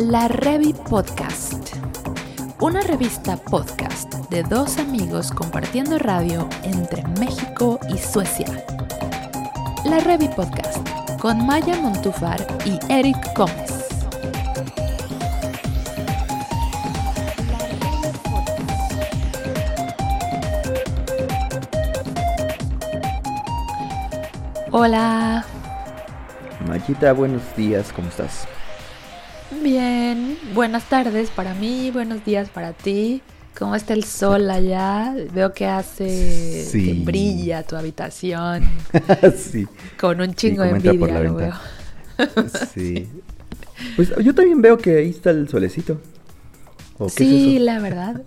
La Revi Podcast. Una revista podcast de dos amigos compartiendo radio entre México y Suecia. La Revi Podcast con Maya Montufar y Eric Gómez. Hola. Mayita, buenos días, ¿cómo estás? Bien, buenas tardes para mí, buenos días para ti. ¿Cómo está el sol allá? Veo que hace Sí. que brilla tu habitación sí, con un chingo Sí, de por envidia, la lo veo. sí. Pues yo también veo que ahí está el solecito. ¿O qué Sí, es eso? la verdad.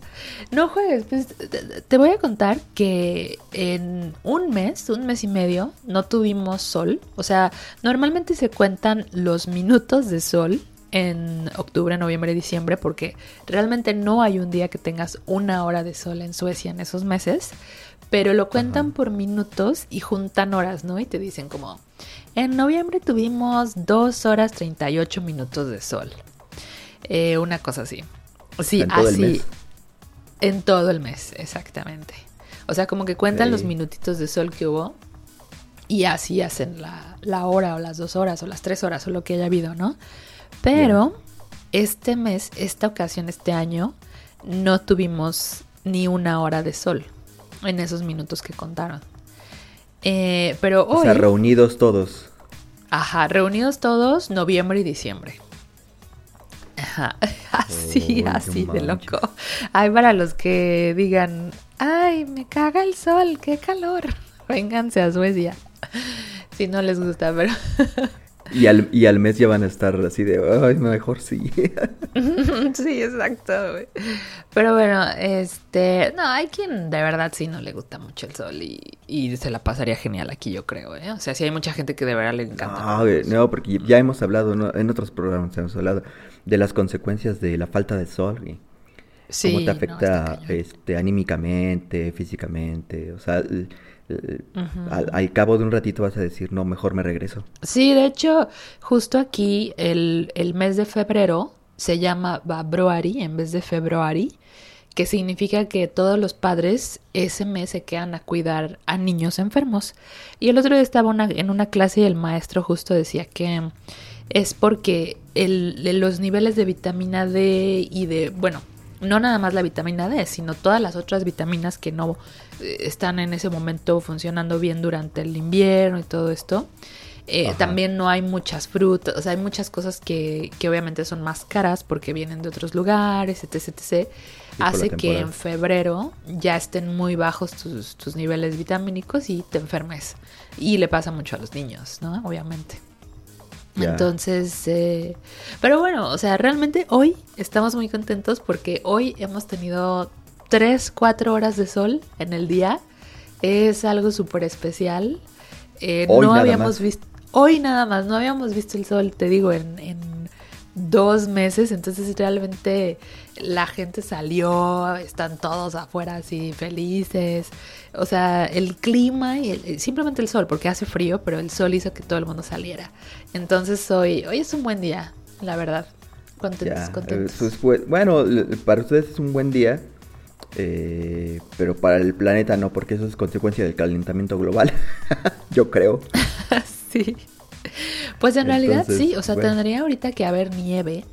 No juegues, pues, te- te voy a contar que en un mes, un mes y medio, no tuvimos sol. O sea, normalmente se cuentan los minutos de sol en octubre, noviembre diciembre, porque realmente no hay un día que tengas una hora de sol en Suecia en esos meses, pero lo cuentan Ajá. por minutos y juntan horas, ¿no? Y te dicen como, en noviembre tuvimos 2 horas 38 minutos de sol. Eh, una cosa así. Sí, ¿En todo el así. mes? En todo el mes, exactamente. O sea, como que cuentan los minutitos de sol que hubo y así hacen la, la hora o las dos horas o las tres horas o lo que haya habido, ¿no? Pero este mes, esta ocasión, este año, no tuvimos ni una hora de sol en esos minutos que contaron. Eh, pero O hoy, sea, reunidos todos. ajá, reunidos todos, noviembre y diciembre. Ajá, así, así de loco. Ay, para los que digan, ay, me caga el sol, qué calor. Vénganse a Suecia. Si no les gusta, pero Y al, y al mes ya van a estar así de, ay, mejor sí. sí, exacto. güey. Pero bueno, este, no, hay quien de verdad sí no le gusta mucho el sol y, y se la pasaría genial aquí, yo creo, ¿eh? O sea, sí hay mucha gente que de verdad le encanta. No, güey, no, porque ya hemos hablado, ¿no? en otros programas hemos hablado de las consecuencias de la falta de sol, güey. Sí, cómo te afecta este, anímicamente, físicamente. O sea, el-. Al, al cabo de un ratito vas a decir, no, mejor me regreso. Sí, de hecho, justo aquí el, el mes de febrero se llama Februari en vez de Februari, que significa que todos los padres ese mes se quedan a cuidar a niños enfermos. Y el otro día estaba una- en una clase y el maestro justo decía que es porque el, los niveles de vitamina D y de, bueno, no nada más la vitamina D, sino todas las otras vitaminas que no eh, están en ese momento funcionando bien durante el invierno y todo esto. Eh, también no hay muchas frutas, o sea, hay muchas cosas que, que obviamente son más caras porque vienen de otros lugares, etc, etc. Hace que en febrero ya estén muy bajos tus, tus niveles vitamínicos y te enfermes. Y le pasa mucho a los niños, ¿no? Obviamente. Entonces, eh, pero bueno, o sea, realmente hoy estamos muy contentos porque hoy hemos tenido 3, 4 horas de sol en el día. Es algo súper especial. Eh, Hoy no nada habíamos más. visto, hoy nada más, no habíamos visto el sol, te digo, en, en dos meses. Entonces realmente la gente salió, están todos afuera así felices. O sea, el clima y el- simplemente el sol, porque hace frío, pero el sol hizo que todo el mundo saliera. Entonces hoy, hoy es un buen día, la verdad. Contentos, Ya, contentos. eso es bu- bueno, para ustedes es un buen día, eh, pero para el planeta no, porque eso es consecuencia del calentamiento global, yo creo. sí. Pues en realidad Entonces, sí, o sea, bueno. tendría ahorita que haber nieve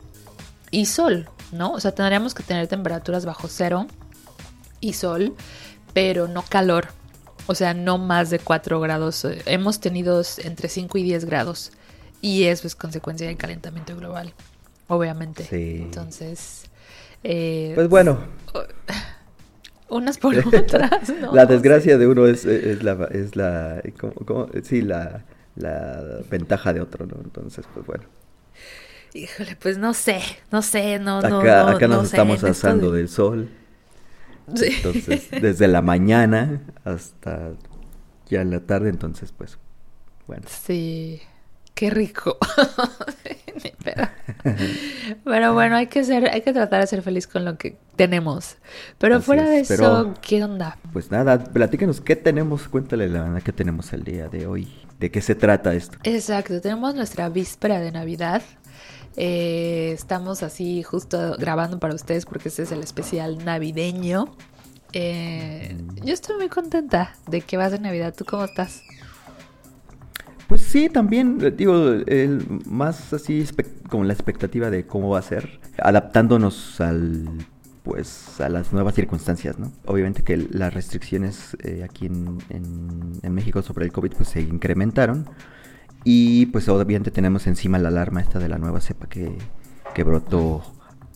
y sol, ¿no? O sea, tendríamos que tener temperaturas bajo cero y sol, pero no calor. O sea, no más de 4 grados. Hemos tenido entre 5 y 10 grados. Y eso es consecuencia del calentamiento global, obviamente. Sí. Entonces, eh, Pues bueno, unas por otras, ¿no? la desgracia de uno es, es la, es la, ¿cómo- cómo? sí, la, la ventaja de otro, ¿no? Entonces, pues bueno, Híjole, pues no sé, no sé, no, acá, no, acá nos no sé, estamos esto asando de- del sol, Sí. entonces, desde la mañana hasta ya en la tarde, entonces, pues, bueno. Sí, qué rico. pero, pero bueno, hay que ser, hay que tratar de ser feliz con lo que tenemos. Pero Así fuera de es, eso, ¿qué onda? Pues nada, platícanos qué tenemos, cuéntale la verdad qué tenemos el día de hoy, de qué se trata esto. Exacto, tenemos nuestra víspera de Navidad. Eh, estamos así justo grabando para ustedes porque este es el especial navideño. Eh, yo estoy muy contenta de que vas de Navidad. ¿Tú cómo estás? Pues sí, también, eh, digo, el, más así con la expectativa de cómo va a ser, adaptándonos al pues a las nuevas circunstancias, ¿no? Obviamente que las restricciones eh, aquí en, en, México sobre el COVID pues se incrementaron y pues obviamente tenemos encima la alarma esta de la nueva cepa que, que brotó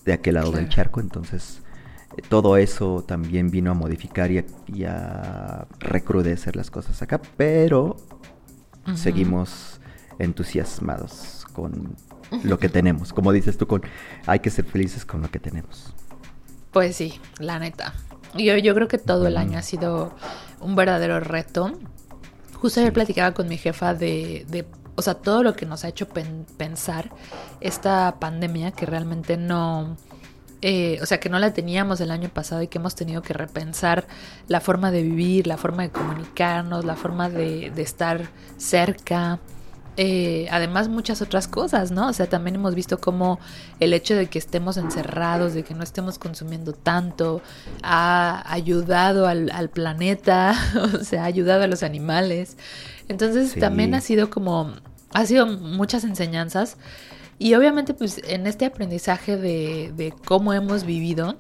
de aquel lado del charco, entonces eh, todo eso también vino a modificar y a, recrudecer las cosas acá, pero seguimos entusiasmados con lo que tenemos. Como dices tú, con hay que ser felices con lo que tenemos. Pues sí, la neta. Yo, yo creo que todo el año ha sido un verdadero reto. Justo ayer platicaba con mi jefa de, de o sea, todo lo que nos ha hecho pensar esta pandemia que realmente no, eh, o sea, que no la teníamos el año pasado y que hemos tenido que repensar la forma de vivir, la forma de comunicarnos, la forma de, de estar cerca, eh, además muchas otras cosas, ¿no? O sea, también hemos visto cómo el hecho de que estemos encerrados, de que no estemos consumiendo tanto, ha ayudado al, planeta, o sea, ha ayudado a los animales. Entonces también ha sido como, ha sido muchas enseñanzas. Y obviamente pues en este aprendizaje de, de cómo hemos vivido,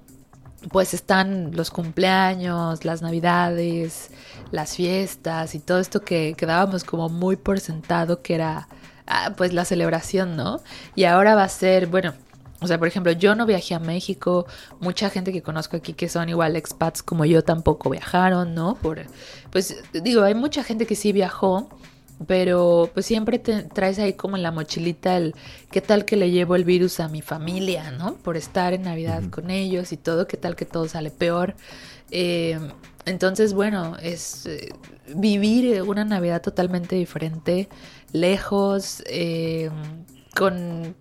pues están los cumpleaños, las navidades, las fiestas y todo esto que quedábamos como muy por sentado que era ah, pues la celebración, ¿no? Y ahora va a ser, bueno, o sea, por ejemplo, yo no viajé a México, mucha gente que conozco aquí que son igual expats como yo tampoco viajaron, ¿no? Por, pues digo, hay mucha gente que sí viajó, pero pues siempre te traes ahí como en la mochilita el qué tal que le llevo el virus a mi familia, ¿no? Por estar en Navidad con ellos y todo, qué tal que todo sale peor. Eh, entonces, bueno, es eh, vivir una Navidad totalmente diferente, lejos, eh, con,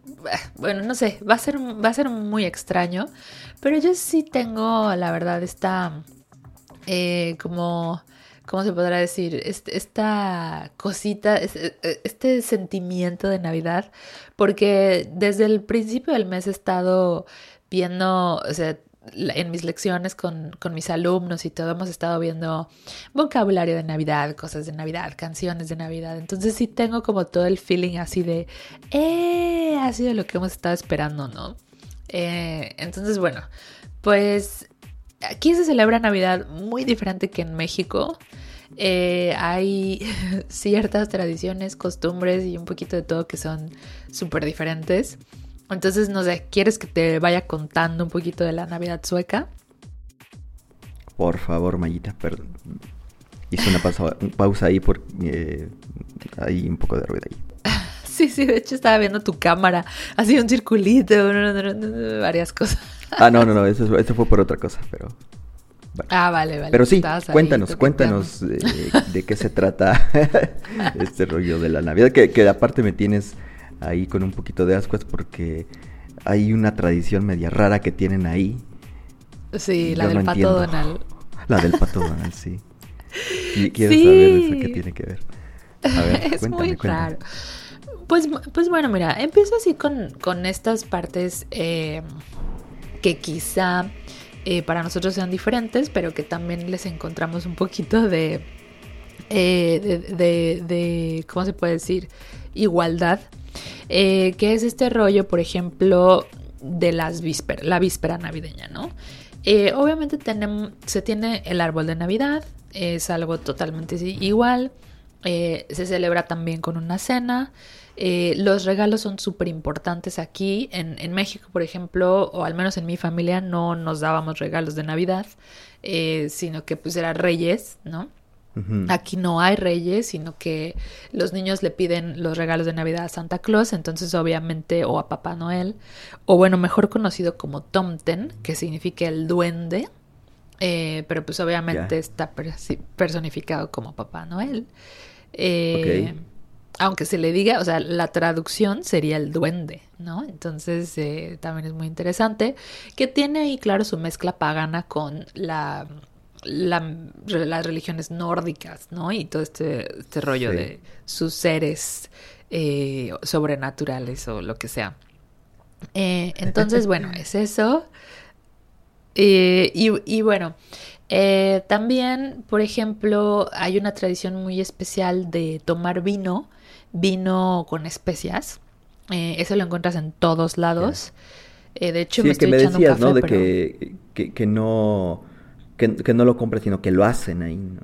bueno, no sé, va a ser, va a ser muy extraño, pero yo sí tengo, la verdad, esta, como ¿cómo se podrá decir? esta cosita, e, este sentimiento de Navidad, porque desde el principio del mes he estado viendo, o sea, en mis lecciones con, con, mis alumnos y todo hemos estado viendo vocabulario de Navidad, cosas de Navidad, canciones de Navidad. Entonces sí tengo como todo el feeling así de, eh, ha sido lo que hemos estado esperando, ¿no? Eh, entonces, bueno, pues Aquí se celebra Navidad muy diferente que en México. Eh, hay ciertas tradiciones, costumbres y un poquito de todo que son súper diferentes. Entonces, no sé, ¿quieres que te vaya contando un poquito de la Navidad sueca? Por favor, Mayita, perdón. Hice una pausa, ahí porque eh, hay un poco de ruido ahí. Sí, sí, de hecho estaba viendo tu cámara, así un circulito, varias cosas. Ah, no, no, no, eso, fue por otra cosa, pero... Ah, vale, vale. Pero sí, cuéntanos, cuéntanos de, qué se trata este rollo de la Navidad, que, aparte me tienes ahí con un poquito de ascuas porque hay una tradición media rara que tienen ahí. Sí, la del pato Donald. La del pato Donald, sí. quiero saber eso qué tiene que ver. A ver, es muy raro. Pues, pues bueno, mira, empiezo así con, con estas partes eh, que quizá eh, para nosotros sean diferentes, pero que también les encontramos un poquito de, eh, de, ¿cómo se puede decir? Igualdad. Eh, que es este rollo, por ejemplo, de las vísperas, la víspera navideña, ¿no? obviamente tenemos, se tiene el árbol de Navidad, es algo totalmente igual. se celebra también con una cena. Eh, los regalos son súper importantes aquí. En, México, por ejemplo, o al menos en mi familia, no nos dábamos regalos de Navidad, eh, sino que pues eran reyes, ¿no? Aquí no hay reyes, sino que los niños le piden los regalos de Navidad a Santa Claus, entonces obviamente, o a Papá Noel, o bueno, mejor conocido como Tomten, que significa el duende, eh, pero pues obviamente está personificado como Papá Noel. Eh, aunque se le diga, o sea, la traducción sería el duende, ¿no? Entonces eh, también es muy interesante, que tiene ahí, claro, su mezcla pagana con la, las religiones nórdicas, ¿no? Y todo este, este rollo de sus seres eh, sobrenaturales o lo que sea. Eh, entonces, bueno, es eso. Eh, y, y, bueno, eh, también, por ejemplo, hay una tradición muy especial de tomar vino, vino con especias. eso lo encuentras en todos lados. de hecho, me estoy que me decías, ¿no? De que, que, no que, no lo compras, sino que lo hacen ahí, ¿no?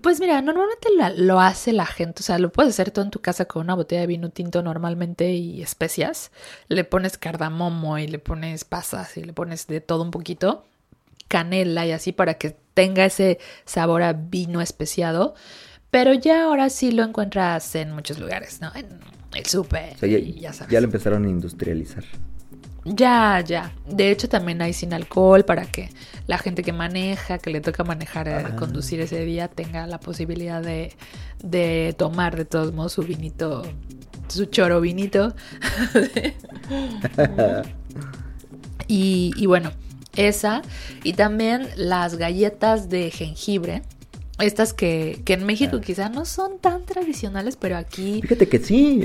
Pues mira, normalmente lo hace la gente, o sea, lo puedes hacer tú en tu casa con una botella de vino tinto normalmente y especias. Le pones cardamomo y le pones pasas y le pones de todo un poquito, canela y así para que tenga ese sabor a vino especiado. Pero ya ahora sí lo encuentras en muchos lugares, ¿no? En el súper, ya, ya, sabes. Ya lo empezaron a industrializar. Ya, ya. De hecho, también hay sin alcohol para que la gente que maneja, que le toca manejar, eh, ah. conducir ese día, tenga la posibilidad de, de tomar de todos modos su vinito, su choro vinito. y, y bueno, esa. Y también las galletas de jengibre estas que, que en México quizá no son tan tradicionales, pero aquí... Fíjate que sí,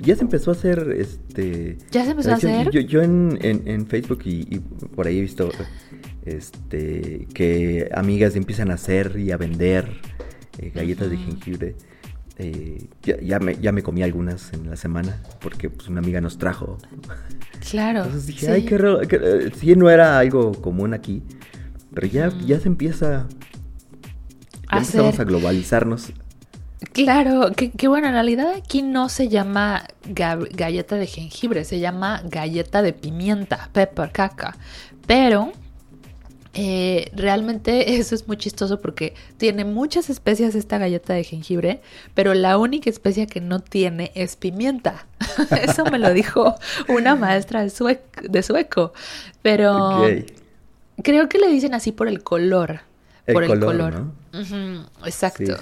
ya se empezó a hacer, este... ¿Ya se empezó a hacer? Yo, yo en, en, Facebook y, por ahí he visto, este, que amigas empiezan a hacer y a vender eh, galletas de jengibre. Eh, ya, me, ya me comí algunas en la semana, porque pues una amiga nos trajo. Claro. Entonces dije, ay, qué raro, sí, no era algo común aquí, pero ya, ya se empieza empezamos a globalizarnos. Claro, que, bueno, en realidad aquí no se llama galleta de jengibre, se llama galleta de pimienta, pepper caca. Pero eh, realmente eso es muy chistoso porque tiene muchas especias esta galleta de jengibre, pero la única especia que no tiene es pimienta. eso me lo dijo una maestra de, sueco. Pero creo que le dicen así por el color por el color. Exacto.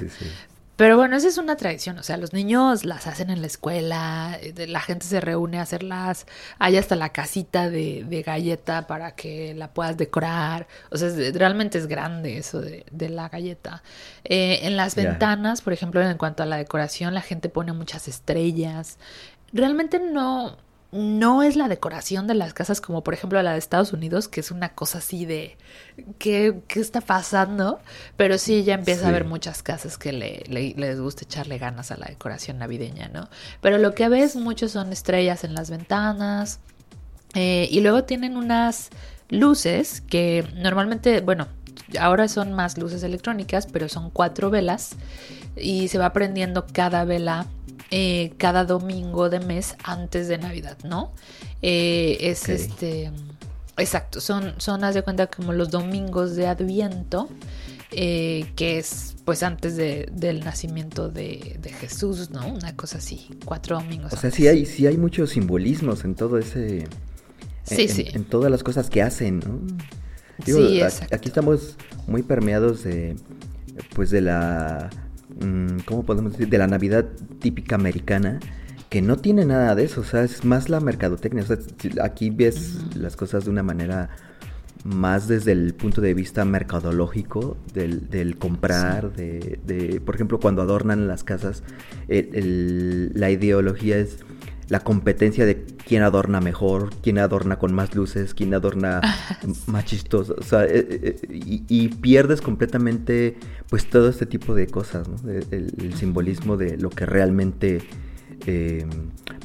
Pero bueno, esa es una tradición, o sea, los niños las hacen en la escuela, eh, la gente se reúne a hacerlas, hay hasta la casita de, galleta para que la puedas decorar, o sea, realmente es grande eso de, la galleta. Eh, en las ventanas, por ejemplo, en cuanto a la decoración, la gente pone muchas estrellas, realmente no, no es la decoración de las casas como por ejemplo la de Estados Unidos, que es una cosa así de ¿qué, qué está pasando? Pero sí ya empieza a haber muchas casas que le, les gusta echarle ganas a la decoración navideña, ¿no? Pero lo que ves mucho son estrellas en las ventanas eh, y luego tienen unas luces que normalmente, bueno, ahora son más luces electrónicas, pero son cuatro velas y se va prendiendo cada vela eh, cada domingo de mes antes de Navidad, ¿no? Eh, es este. Exacto, son, son, haz de cuenta, como los domingos de Adviento, eh, que es pues antes del nacimiento de, Jesús, ¿no? Una cosa así, cuatro domingos. O sea, sí hay, sí hay muchos simbolismos en todo ese... Sí, sí. En todas las cosas que hacen, ¿no? sí, exacto. Aquí estamos muy permeados de, pues de la ¿cómo podemos decir? De la Navidad típica americana, que no tiene nada de eso, o sea, es más la mercadotecnia, o sea, aquí ves las cosas de una manera más desde el punto de vista mercadológico del, comprar, de, por ejemplo, cuando adornan las casas, la ideología es la competencia de quién adorna mejor, quién adorna con más luces, quién adorna más chistoso, o sea, eh, eh, y, pierdes completamente pues todo este tipo de cosas, ¿no? el, simbolismo de lo que realmente eh,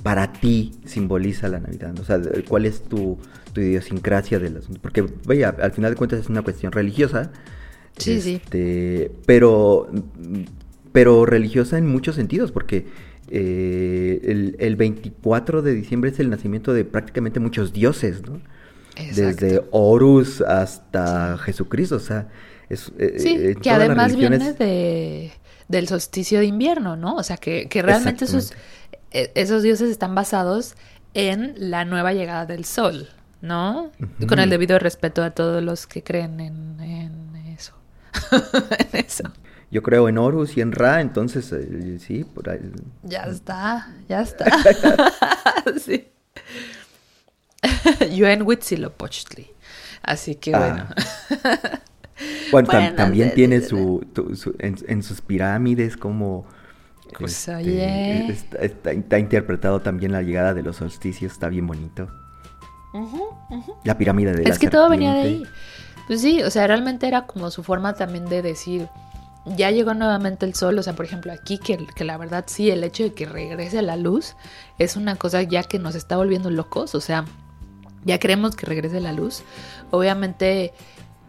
para ti simboliza la Navidad, o sea, cuál es tu, tu idiosincrasia del asunto, porque vaya, al final de cuentas es una cuestión religiosa, sí, sí, este, pero pero religiosa en muchos sentidos, porque eh, el, 24 de diciembre es el nacimiento de prácticamente muchos dioses, ¿no? Desde Horus hasta Jesucristo, o sea, es, eh, sí, eh, que además viene de, del solsticio de invierno, ¿no? O sea, que, realmente esos, esos dioses están basados en la nueva llegada del sol, ¿no? Con el debido respeto a todos los que creen en, en eso. en eso. Yo creo en Horus y en Ra, entonces eh, sí, por ahí. Ya está, ya está. sí. Yo en Huitzilopochtli. Así que ah. bueno. bueno, también tiene su, en, sus pirámides como Pues Este, oye. está, está- está interpretado también la llegada de los solsticios, está bien bonito. La pirámide de la Es que todo venía de ahí. Pues sí, o sea, realmente era como su forma también de decir, ya llegó nuevamente el sol, o sea, por ejemplo, aquí que, que la verdad sí, el hecho de que regrese la luz es una cosa ya que nos está volviendo locos, o sea, ya queremos que regrese la luz. Obviamente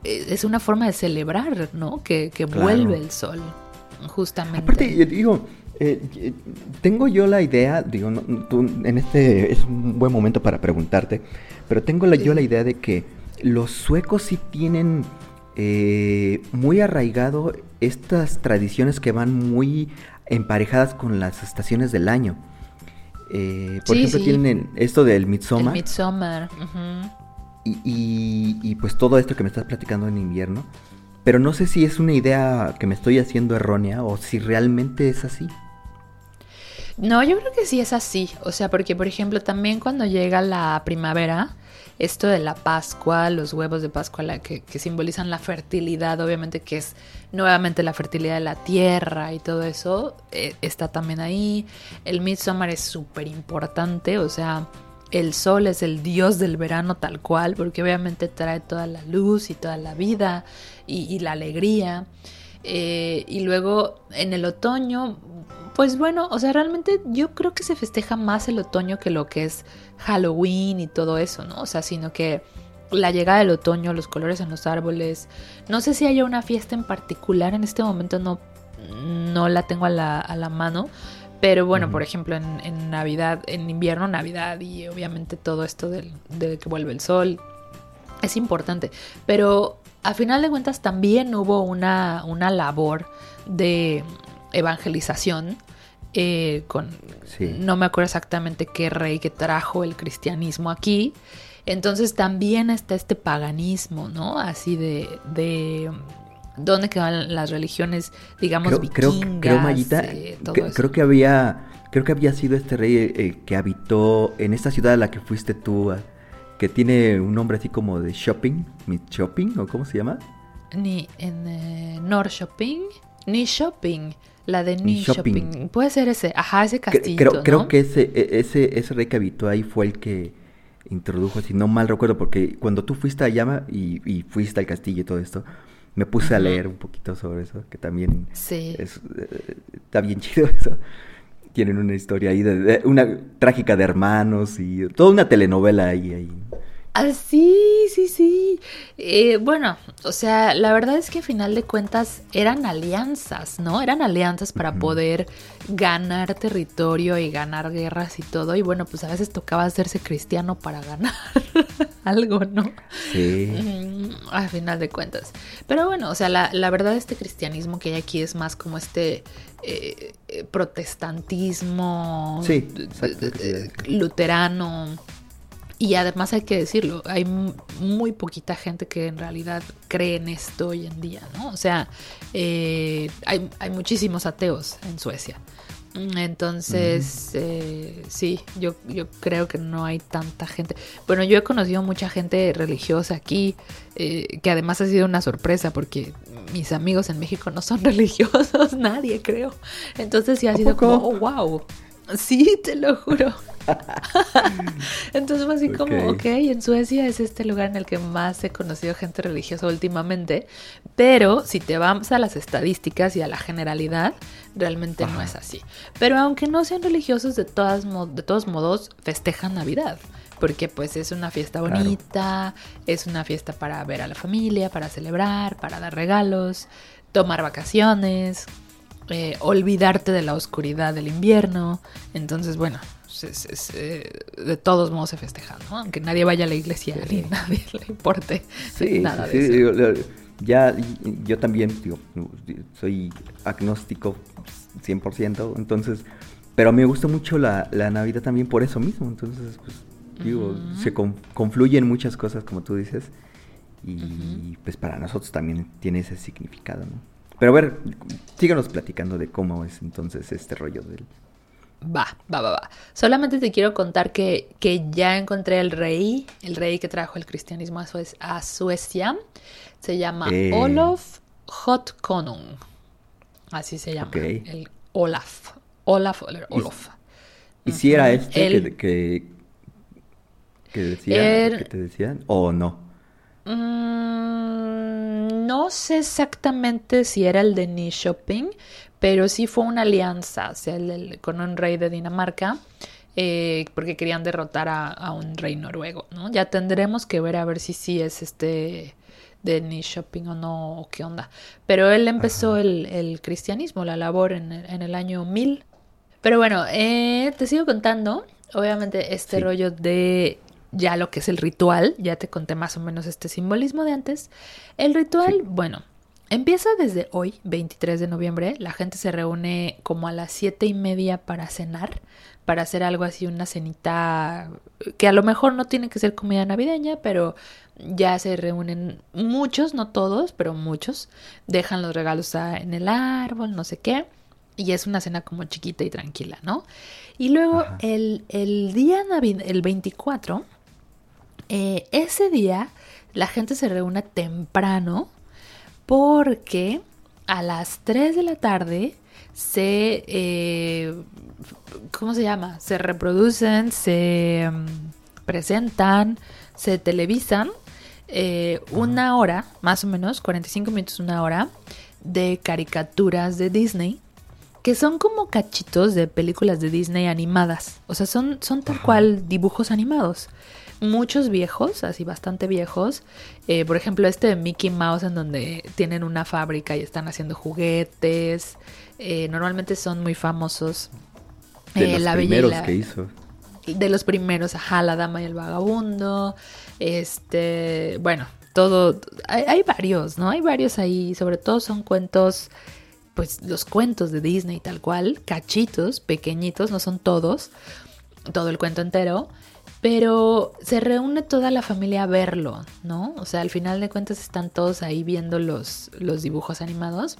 eh, es una forma de celebrar, ¿no? Que, que Claro. vuelve el sol, justamente. Aparte, digo, eh, eh, tengo yo la idea, digo, no, tú- en este es un buen momento para preguntarte, pero tengo la- yo la idea de que los suecos sí tienen eh, muy arraigado estas tradiciones que van muy emparejadas con las estaciones del año. Eh, por Sí, ejemplo, sí. tienen esto del el Midsommar y, pues todo esto que me estás platicando en invierno. Pero no sé si es una idea que me estoy haciendo errónea o si realmente es así. No, yo creo que sí es así. O sea, porque por ejemplo también cuando llega la primavera, esto de la Pascua, los huevos de Pascua que, que simbolizan la fertilidad, obviamente que es nuevamente la fertilidad de la tierra y todo eso, eh, está también ahí. El Midsommar es súper importante, o sea, el sol es el dios del verano tal cual, porque obviamente trae toda la luz y toda la vida y, y la alegría. Eh, y luego en el otoño, pues bueno, o sea, realmente yo creo que se festeja más el otoño que lo que es Halloween y todo eso, ¿no? O sea, sino que la llegada del otoño, los colores en los árboles. No sé si haya una fiesta en particular, en este momento no, no la tengo a la, a la mano. Pero bueno, por ejemplo, en, en Navidad, en invierno, Navidad y obviamente todo esto del, de que vuelve el sol, es importante. Pero a final de cuentas también hubo una, una labor de evangelización eh, con Sí. no me acuerdo exactamente qué rey que trajo el cristianismo aquí. Entonces también está este paganismo, ¿no? Así de, de dónde quedan las religiones, digamos, creo, creo, vikingas. creo, Mayita, eh, todo que- eso. creo que había, creo que había sido este rey eh, que habitó en esta ciudad a la que fuiste tú, ah, que tiene un nombre así como de shopping, Mid Shopping, o cómo se llama. Ni en eh, Nor Shopping, ni Shopping, la de Ni Shopping. Shopping. Puede ser ese, ajá, ese castillo. creo, creo que ese, e- ese, ese rey que habitó ahí fue el que introdujo, si no mal recuerdo, porque cuando tú fuiste allá y, y fuiste al castillo y todo esto, me puse a leer un poquito sobre eso, que también Sí. es, eh, está bien chido eso. Tienen una historia ahí, de, de- una trágica de hermanos y toda una telenovela ahí. ahí. Ah, sí, sí, sí. Eh, bueno, o sea, la verdad es que a final de cuentas eran alianzas, ¿no? Eran alianzas para poder ganar territorio y ganar guerras y todo. Y bueno, pues a veces tocaba hacerse cristiano para ganar algo, ¿no? Sí. Mm, a final de cuentas. Pero bueno, o sea, la, la verdad este cristianismo que hay aquí es más como este eh, eh, protestantismo Sí, luterano. Y además hay que decirlo, hay mu- muy poquita gente que en realidad cree en esto hoy en día, ¿no? O sea, eh, hay, hay muchísimos ateos en Suecia. Mm, Entonces, eh, sí, yo, yo creo que no hay tanta gente. Bueno, yo he conocido mucha gente religiosa aquí, eh, que además ha sido una sorpresa porque mis amigos en México no son religiosos, nadie creo. Entonces sí ha ¿A sido como, oh, wow. Sí, te lo juro. Entonces fue así como, Ok. en Suecia es este lugar en el que más he conocido gente religiosa últimamente, pero si te vamos a las estadísticas y a la generalidad, realmente no es así. Pero aunque no sean religiosos, de, todas de todos modos festejan Navidad. Porque pues es una fiesta Claro. bonita, es una fiesta para ver a la familia, para celebrar, para dar regalos, tomar vacaciones, eh, olvidarte de la oscuridad del invierno. Entonces, bueno, de todos modos se festeja, ¿no? Aunque nadie vaya a la iglesia Sí. ni nadie le importe Sí, nada sí, de eso. ya yo también digo, soy agnóstico 100%, entonces, pero me gusta mucho la, la Navidad también por eso mismo, entonces, pues, digo, se con- confluyen muchas cosas, como tú dices, y pues para nosotros también tiene ese significado, ¿no? Pero a ver, síganos platicando de cómo es entonces este rollo del... Va, va, va, va. Solamente te quiero contar que, que ya encontré el rey, el rey que trajo el cristianismo a, Suecia. Se llama Eh. Olof Hotkonung. Así se llama. Ok. El Olaf. Olaf Olof. ¿Y si era este El- que, que, que decía, Er- que te decían o no? Mm, no sé exactamente si era el de Nyköping, pero sí fue una alianza o sea, el- el- con un rey de Dinamarca, eh, porque querían derrotar a, a un rey noruego, ¿no? Ya tendremos que ver a ver si sí es este de Nyköping o no, o qué onda. Pero él empezó el, el cristianismo, la labor en el, en el año 1000. Pero bueno, eh, te sigo contando. Obviamente este Sí. rollo de ya lo que es el ritual, ya te conté más o menos este simbolismo de antes. El ritual, Sí. bueno, empieza desde hoy, 23 de noviembre. La gente se reúne como a las siete y media para cenar, para hacer algo así, una cenita que a lo mejor no tiene que ser comida navideña, pero ya se reúnen muchos, no todos, pero muchos. Dejan los regalos en el árbol, no sé qué. Y es una cena como chiquita y tranquila, ¿no? Y luego Ajá. el, el día navideño, el 24, eh, ese día la gente se reúne temprano porque a las 3 de la tarde se... eh, ¿Cómo se llama? Se reproducen, se mm, presentan, se televisan eh, una hora, más o menos, 45 minutos, una hora, de caricaturas de Disney que son como cachitos de películas de Disney animadas. O sea, son, son tal cual dibujos animados. Muchos viejos, así bastante viejos. Eh, por ejemplo, este de Mickey Mouse en donde tienen una fábrica y están haciendo juguetes. Eh, normalmente son muy famosos. De Eh, los La primeros la- que hizo. de los primeros, ajá, La Dama y el Vagabundo, este, bueno, todo, hay, hay varios, ¿no? Hay varios ahí, sobre todo son cuentos, pues los cuentos de Disney tal cual, cachitos, pequeñitos, no son todos, todo el cuento entero, pero se reúne toda la familia a verlo, ¿no? O sea, al final de cuentas están todos ahí viendo los, los dibujos animados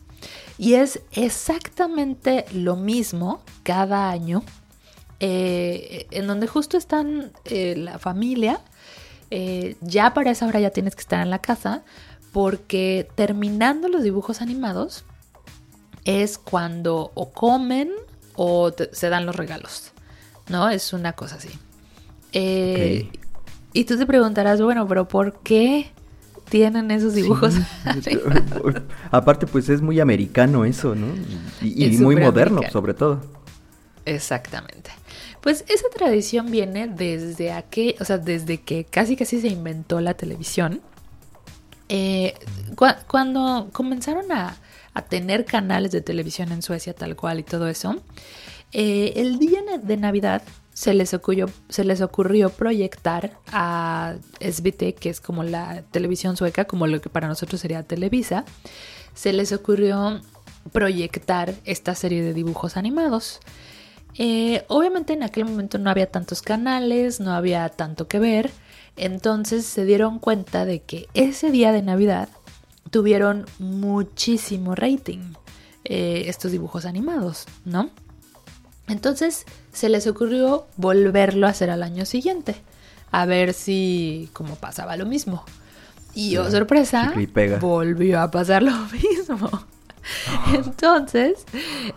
y es exactamente lo mismo cada año eh, en donde justo están eh, la familia. eh, ya para esa hora ya tienes que estar en la casa porque terminando los dibujos animados es cuando o comen o se dan los regalos, ¿no? Es una cosa así. Eh. Y tú te preguntarás, bueno, pero ¿por qué tienen esos dibujos? Sí. Aparte, pues es muy americano eso, ¿no? Y, y Es muy moderno, sobre todo. Exactamente. Pues esa tradición viene desde aquel, o sea, desde que casi casi se inventó la televisión. Eh, cua- cuando comenzaron a, a tener canales de televisión en Suecia tal cual y todo eso, eh, el día de Navidad se les ocurrió, se les ocurrió proyectar a SVT, que es como la televisión sueca, como lo que para nosotros sería Televisa, se les ocurrió proyectar esta serie de dibujos animados. Eh, obviamente en aquel momento no había tantos canales, no había tanto que ver, entonces se dieron cuenta de que ese día de Navidad tuvieron muchísimo rating eh, estos dibujos animados, ¿no? Entonces se les ocurrió volverlo a hacer al año siguiente, a ver si como pasaba lo mismo. Y oh sorpresa, volvió a pasar lo mismo. Entonces,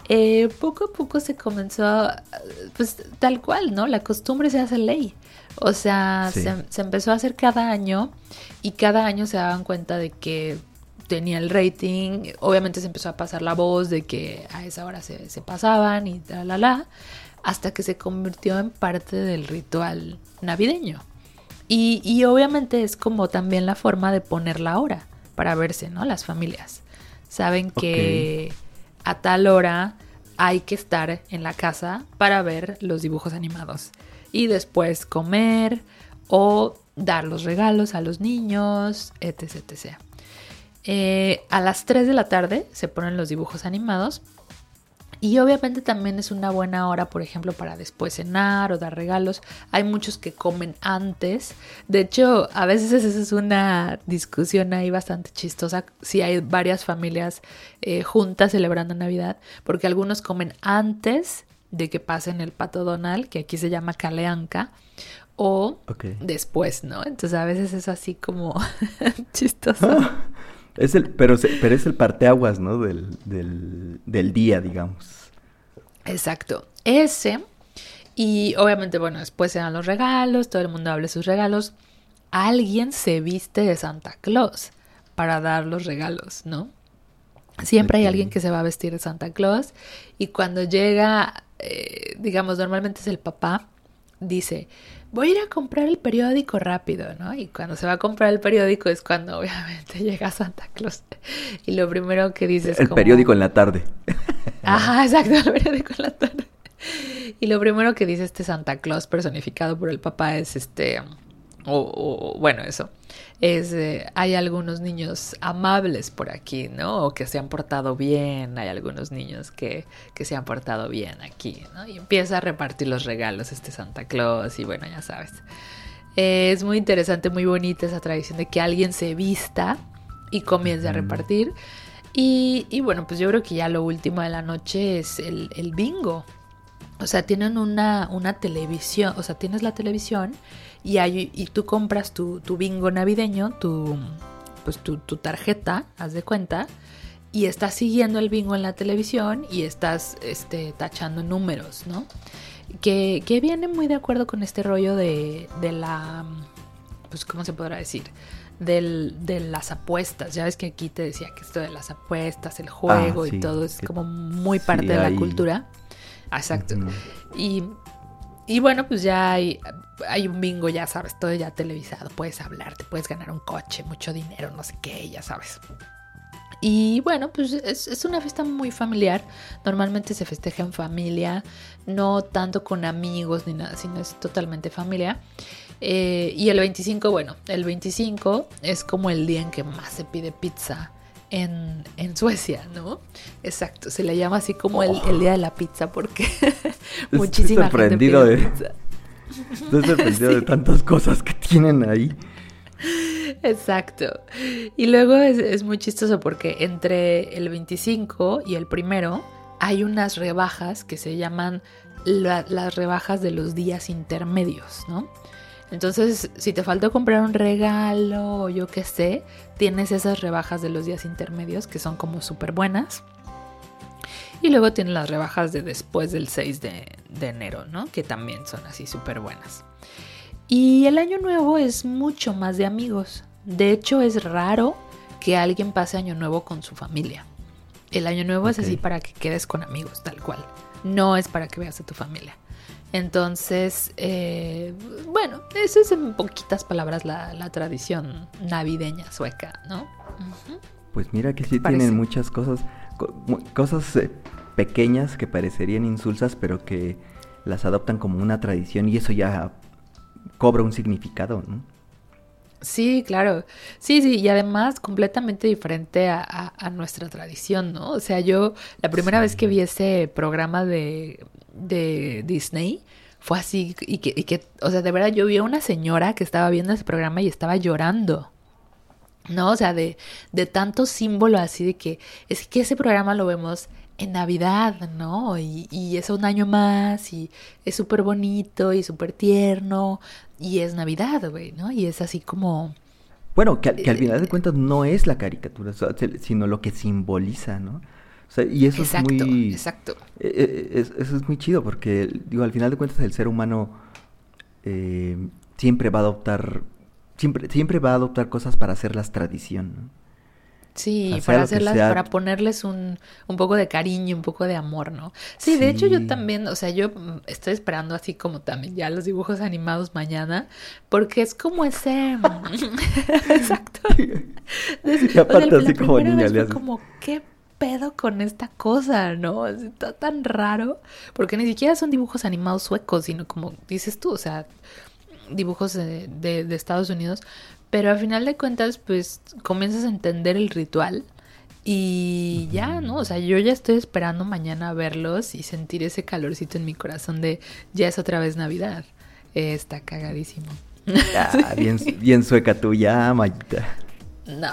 eh, poco a poco se comenzó, pues tal cual, ¿no? La costumbre se hace ley. O sea, Sí. se, se empezó a hacer cada año y cada año se daban cuenta de que tenía el rating. Obviamente se empezó a pasar la voz de que a esa hora se, se pasaban y la la la, hasta que se convirtió en parte del ritual navideño. Y, y obviamente es como también la forma de poner la hora para verse, ¿no? Las familias. Saben que a tal hora hay que estar en la casa para ver los dibujos animados. Y después comer o dar los regalos a los niños, etc. etc. Eh, a las 3 de la tarde se ponen los dibujos animados. Y obviamente también es una buena hora, por ejemplo, para después cenar o dar regalos. Hay muchos que comen antes. De hecho, a veces esa es una discusión ahí bastante chistosa. Si hay varias familias eh, juntas celebrando Navidad, porque algunos comen antes de que pasen el pato Donald, que aquí se llama Caleanca, o después, ¿no? Entonces a veces es así como chistoso. Es el, pero, pero es el parteaguas, ¿no? Del, del, del día, digamos. Exacto. Ese. Y obviamente, bueno, después se dan los regalos, todo el mundo habla de sus regalos. Alguien se viste de Santa Claus para dar los regalos, ¿no? Siempre hay alguien que se va a vestir de Santa Claus y cuando llega, eh, digamos, normalmente es el papá, dice, voy a ir a comprar el periódico rápido, ¿no? Y cuando se va a comprar el periódico es cuando obviamente llega Santa Claus. Y lo primero que dice es... El periódico en la tarde. Ajá, exacto, el periódico en la tarde. Y lo primero que dice este Santa Claus personificado por el papá es este, o, bueno, eso, es, eh, hay algunos niños amables por aquí, ¿no? O que se han portado bien, hay algunos niños que, que se han portado bien aquí, ¿no? Y empieza a repartir los regalos este Santa Claus y bueno, ya sabes. es muy interesante, muy bonita esa tradición de que alguien se vista y comience a repartir. Y, y, bueno, pues yo creo que ya lo último de la noche es el, el bingo. O sea, tienen una, una televisión, o sea, tienes la televisión y, hay, y tú compras tu, tu bingo navideño, tu, pues tu, tu, tarjeta, haz de cuenta, y estás siguiendo el bingo en la televisión y estás este, tachando números, ¿no? Que, que viene muy de acuerdo con este rollo de, de la, pues, ¿cómo se podrá decir? Del, de las apuestas. Ya ves que aquí te decía que esto de las apuestas, el juego ah, y todo es como muy parte de la cultura. Exacto. y, y, bueno, pues ya hay, hay un bingo, ya sabes, todo ya televisado. Puedes hablar, te puedes ganar un coche, mucho dinero, no sé qué, ya sabes. Y bueno, pues es, es, una fiesta muy familiar. Normalmente se festeja en familia, no tanto con amigos ni nada, sino es totalmente familia. Eh, y el 25, bueno, el 25 es como el día en que más se pide pizza en, en, Suecia, ¿no? Exacto, se le llama así como el, el día de la pizza porque muchísima Estoy sorprendido gente pide de, pizza. Estoy sorprendido sí. de tantas cosas que tienen ahí. Exacto. Y luego es, es, muy chistoso porque entre el 25 y el primero hay unas rebajas que se llaman la, las rebajas de los días intermedios, ¿no? Entonces, si te faltó comprar un regalo o yo qué sé, tienes esas rebajas de los días intermedios que son como súper buenas. Y luego tienes las rebajas de después del 6 de, de enero, ¿no? Que también son así súper buenas. Y el año nuevo es mucho más de amigos. De hecho, es raro que alguien pase año nuevo con su familia. El año nuevo okay. es así para que quedes con amigos, tal cual. No es para que veas a tu familia. Entonces, eh, bueno, eso es en poquitas palabras la, la tradición navideña sueca, ¿no? Uh -huh. Pues mira que sí Parece. tienen muchas cosas, co cosas eh, pequeñas que parecerían insulsas, pero que las adoptan como una tradición y eso ya cobra un significado, ¿no? Sí, claro. Sí, sí, y además completamente diferente a, a, a, nuestra tradición, ¿no? O sea, yo la primera sí. vez que vi ese programa de, de Disney fue así, y que, y que, o sea, de verdad yo vi a una señora que estaba viendo ese programa y estaba llorando. ¿No? O sea, de, de tanto símbolo así de que es que ese programa lo vemos en Navidad, ¿no? Y, y es un año más y es súper bonito y súper tierno y es Navidad, güey, ¿no? Y es así como... Bueno, que, que al final de cuentas no es la caricatura, sino lo que simboliza, ¿no? O sea, y eso exacto, es muy... Exacto, eh, es, Eso es muy chido porque, digo, al final de cuentas el ser humano eh, siempre va a adoptar... Siempre, siempre va a adoptar cosas para hacerlas tradición, ¿no? Sí, para hacerlas, sea... para ponerles un, un poco de cariño, un poco de amor, ¿no? Sí, sí, de hecho yo también, o sea, yo mm, estoy esperando así como también ya los dibujos animados mañana, porque es como ese... Exacto. y aparte o sea, así como niña le haces... como, ¿qué pedo con esta cosa, no? Está tan raro, porque ni siquiera son dibujos animados suecos, sino como dices tú, o sea, dibujos de, de, de Estados Unidos, pero al final de cuentas, pues comienzas a entender el ritual y ya, ¿no? O sea, yo ya estoy esperando mañana verlos y sentir ese calorcito en mi corazón de ya es otra vez Navidad. Eh, está cagadísimo. Ah, bien, bien sueca tú, ya, Mayita. No,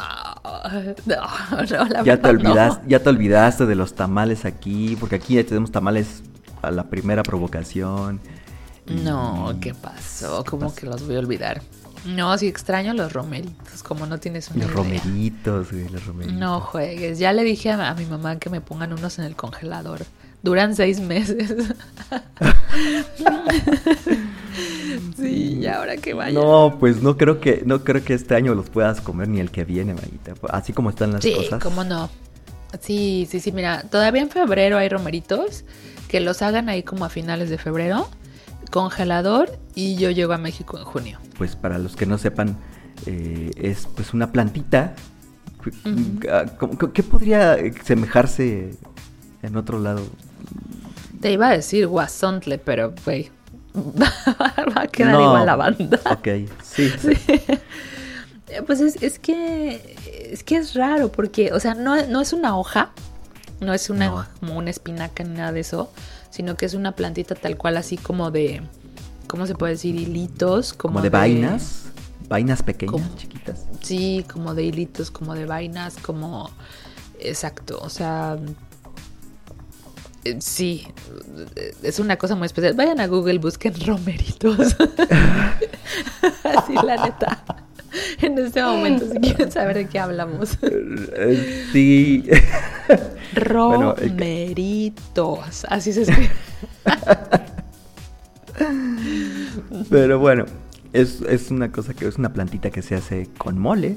no, no, la ya te olvidaste, no. Ya te olvidaste de los tamales aquí, porque aquí ya tenemos tamales a la primera provocación. No, ¿qué pasó? ¿Cómo que los voy a olvidar? No, sí extraño los romeritos, como no tienes una Los idea. romeritos, güey, los romeritos. No juegues. Ya le dije a, a mi mamá que me pongan unos en el congelador. Duran seis meses. sí, y ahora que vaya. No, pues no creo que no creo que este año los puedas comer ni el que viene, Mayita. Así como están las sí, cosas. cómo no. Sí, sí, sí. Mira, todavía en febrero hay romeritos que los hagan ahí como a finales de febrero, congelador y yo llego a México en junio. Pues para los que no sepan, eh, es pues una plantita. ¿cómo- ¿Qué podría semejarse en otro lado? Te iba a decir guasontle, pero güey, va a quedar No. igual la banda. Ok, sí. Sí. Pues es, es que es que es raro porque, o sea, no, no es una hoja, no es una No. como una espinaca ni nada de eso, sino que es una plantita tal cual así como de, ¿cómo se puede decir? Hilitos, como, Como de vainas, vainas pequeñas, como- chiquitas. Sí, como de hilitos, como de vainas, como... Exacto, o sea... eh, Sí, es una cosa muy especial. Vayan a Google, busquen romeritos. Así, la neta. En este momento, si quieren saber de qué hablamos. Eh, Sí. Eh, Romeritos. Así se escribe. Pero bueno, es, es una cosa que es una plantita que se hace con mole,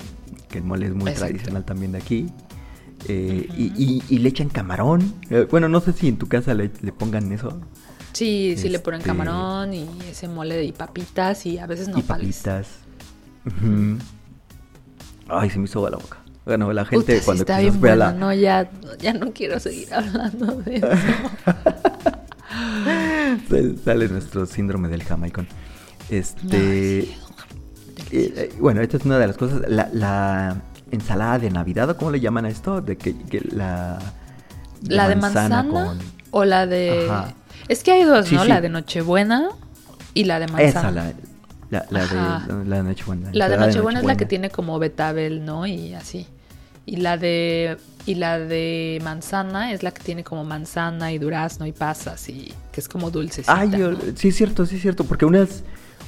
que el mole es muy Exacto. tradicional también de aquí. Eh, y, Ujú. y- y le echan camarón. Eh, bueno, no sé si en tu casa le, le pongan eso. Sí, sí le ponen Este- camarón y ese mole y papitas y a veces y nopales. papitas. Ujú. Ay, se me hizo agua la boca. Bueno, la gente Puta, cuando está quizás bien bueno, la... no, ya, ya no quiero seguir hablando de eso. Sale- Sale nuestro síndrome del jamaicón. Este... Ay, sí, Eh, eh, bueno, esta es una de las cosas. La, la ensalada de Navidad, ¿o cómo le llaman a esto? De que, que la. ¿La de manzana, con- o la de...? Ajá. Es que hay dos, Sí, ¿no? sí. La de Nochebuena y la de manzana. Esa, la, la, de la de Nochebuena. La de Nochebuena es la que tiene como betabel, ¿no? Y así. Y la de y la de manzana es la que tiene como manzana y durazno y pasas y que es como dulcecita. Ay, sí es cierto, sí es cierto, porque una es,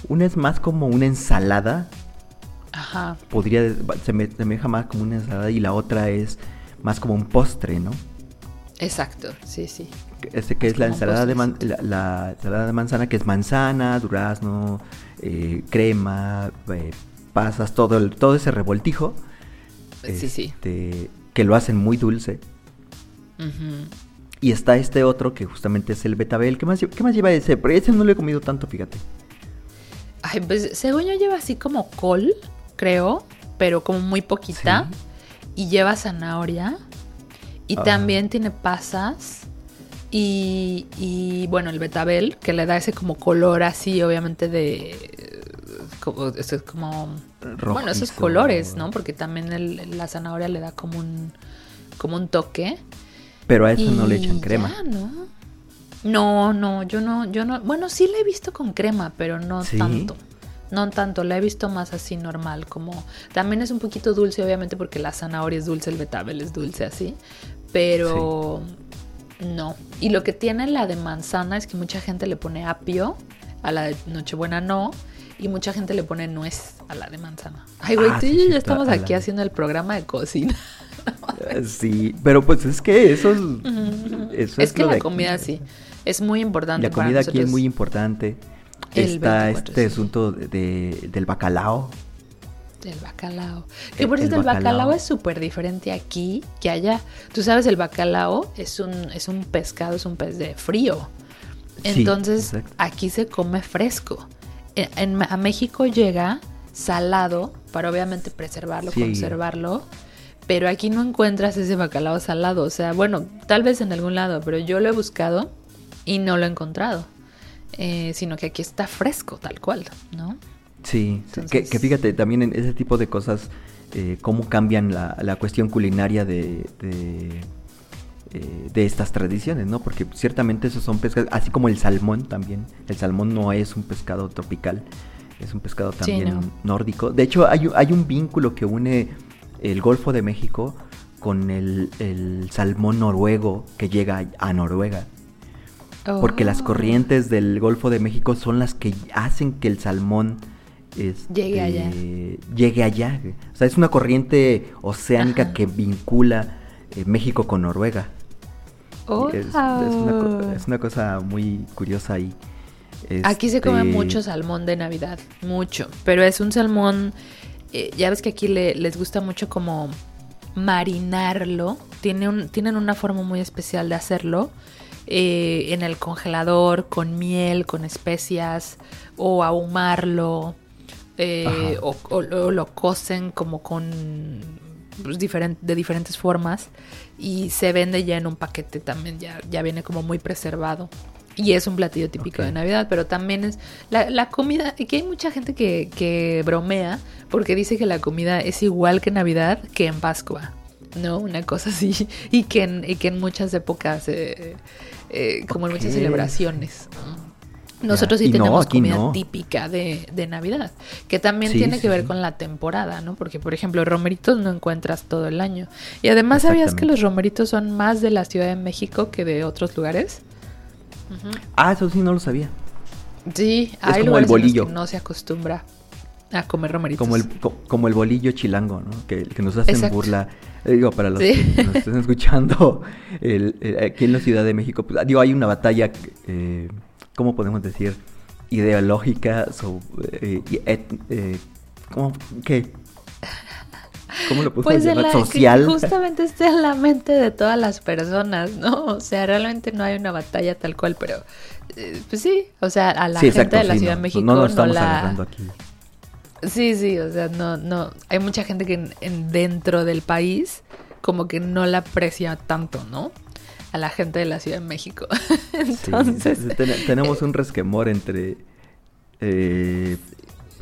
una es más como una ensalada, Ajá. podría, se me asemeja más como una ensalada y la otra es más como un postre, ¿no? Exacto, sí, sí. Este que Es es la ensalada de man- la, ensalada de manzana que es manzana, durazno, eh, crema, eh, pasas, todo el, todo ese revoltijo. Sí, sí. este, Que lo hacen muy dulce. Y está este otro que justamente es el betabel. ¿Qué más, qué más lleva ese? Pero ese no lo he comido tanto, fíjate. Ay, pues según yo lleva así como col, creo, pero como muy poquita. Sí. Y lleva zanahoria. Y Ah. también tiene pasas. Y, y, bueno, el betabel, que le da ese como color así, obviamente de... Como, eso es como... Bueno, esos colores, ¿no? Porque también el- la zanahoria le da como un, como un toque. Pero a eso no le echan crema. ya, ¿no? No, no, yo no, yo no. Bueno, sí la he visto con crema, pero no ¿Sí? tanto. No tanto, la he visto más así normal, como también es un poquito dulce, obviamente, porque la zanahoria es dulce, el betabel es dulce así, pero no. Y lo que tiene la de manzana es que mucha gente le pone apio, a la de Nochebuena no, y mucha gente le pone nuez a la de manzana. Ay, güey, Ah, tú sí, y yo ya estamos aquí la- haciendo el programa de cocina. Eh, Sí, pero pues es que eso es. eso es que la aquí. comida sí es muy importante. La para comida aquí es muy importante. El Está 24, este sí. asunto de, de- del bacalao. El bacalao. Que El- por cierto, el bacalao, bacalao. es súper diferente aquí que allá. Tú sabes, el bacalao es un, es un pescado, es un pez de frío. Entonces, aquí se come fresco. En, en- a México llega salado para obviamente preservarlo, Sí. conservarlo. Pero aquí no encuentras ese bacalao salado. O sea, bueno, tal vez en algún lado, pero yo lo he buscado y no lo he encontrado. Eh, sino que aquí está fresco, tal cual, ¿no? Sí, que, fíjate también en ese tipo de cosas, eh, cómo cambian la, la cuestión culinaria de, de, eh, de estas tradiciones, ¿no? Porque ciertamente esos son pescados, así como el salmón también. El salmón no es un pescado tropical, es un pescado Sí, también no. nórdico. De hecho, hay, un- hay un vínculo que une el Golfo de México con el, el salmón noruego que llega a Noruega. Porque las Oh. corrientes del Golfo de México son las que hacen que el salmón este, Llegue allá. Llegue allá. O sea, es una corriente oceánica que vincula eh, México con Noruega. Oh, es, es, una, es, una, cosa muy curiosa ahí. Aquí se come este mucho salmón de Navidad, mucho. Pero es un salmón, eh, ya ves que aquí le, les gusta mucho como marinarlo. Tiene un, tienen una forma muy especial de hacerlo. Eh, en el congelador, con miel, con especias, o ahumarlo, eh, o, o, o, lo cocen como con pues, diferent, de diferentes formas y se vende ya en un paquete también, ya, ya viene como muy preservado. Y es un platillo típico okay. de Navidad, pero también es la, la comida, que hay mucha gente que, que bromea porque dice que la comida es igual que Navidad que en Pascua. ¿No? Una cosa así. Y que en, y que en muchas épocas, eh, eh, como en muchas celebraciones. Nosotros sí tenemos no, comida no. típica de, de, Navidad, que también sí, tiene sí, que ver sí. con la temporada, ¿no? Porque, por ejemplo, romeritos no encuentras todo el año. Y además, ¿sabías que los romeritos son más de la Ciudad de México que de otros lugares? Uh -huh. Ah, eso sí no lo sabía. Sí, es hay como lugares el bolillo. en los que no se acostumbra a comer romeritos. Como el, como el bolillo chilango, ¿no? Que, que nos hacen Exacto. burla. Eh, digo, para los sí. que nos estén escuchando, el, el, aquí en la Ciudad de México, pues, digo, hay una batalla, eh, ¿cómo podemos decir? Ideológica, sobre, eh, eh, ¿cómo, ¿qué? ¿Cómo lo puedo pues llamar? La, Social. justamente está en la mente de todas las personas, ¿no? O sea, realmente no hay una batalla tal cual, pero eh, pues sí, o sea, a la sí, gente exacto, de la sí, Ciudad no, de México no, estamos no la... aquí. Sí, sí, o sea, no, no, hay mucha gente que en, en, dentro del país como que no la aprecia tanto, ¿no? A la gente de la Ciudad de México. Entonces... Sí, ten tenemos un resquemor entre eh,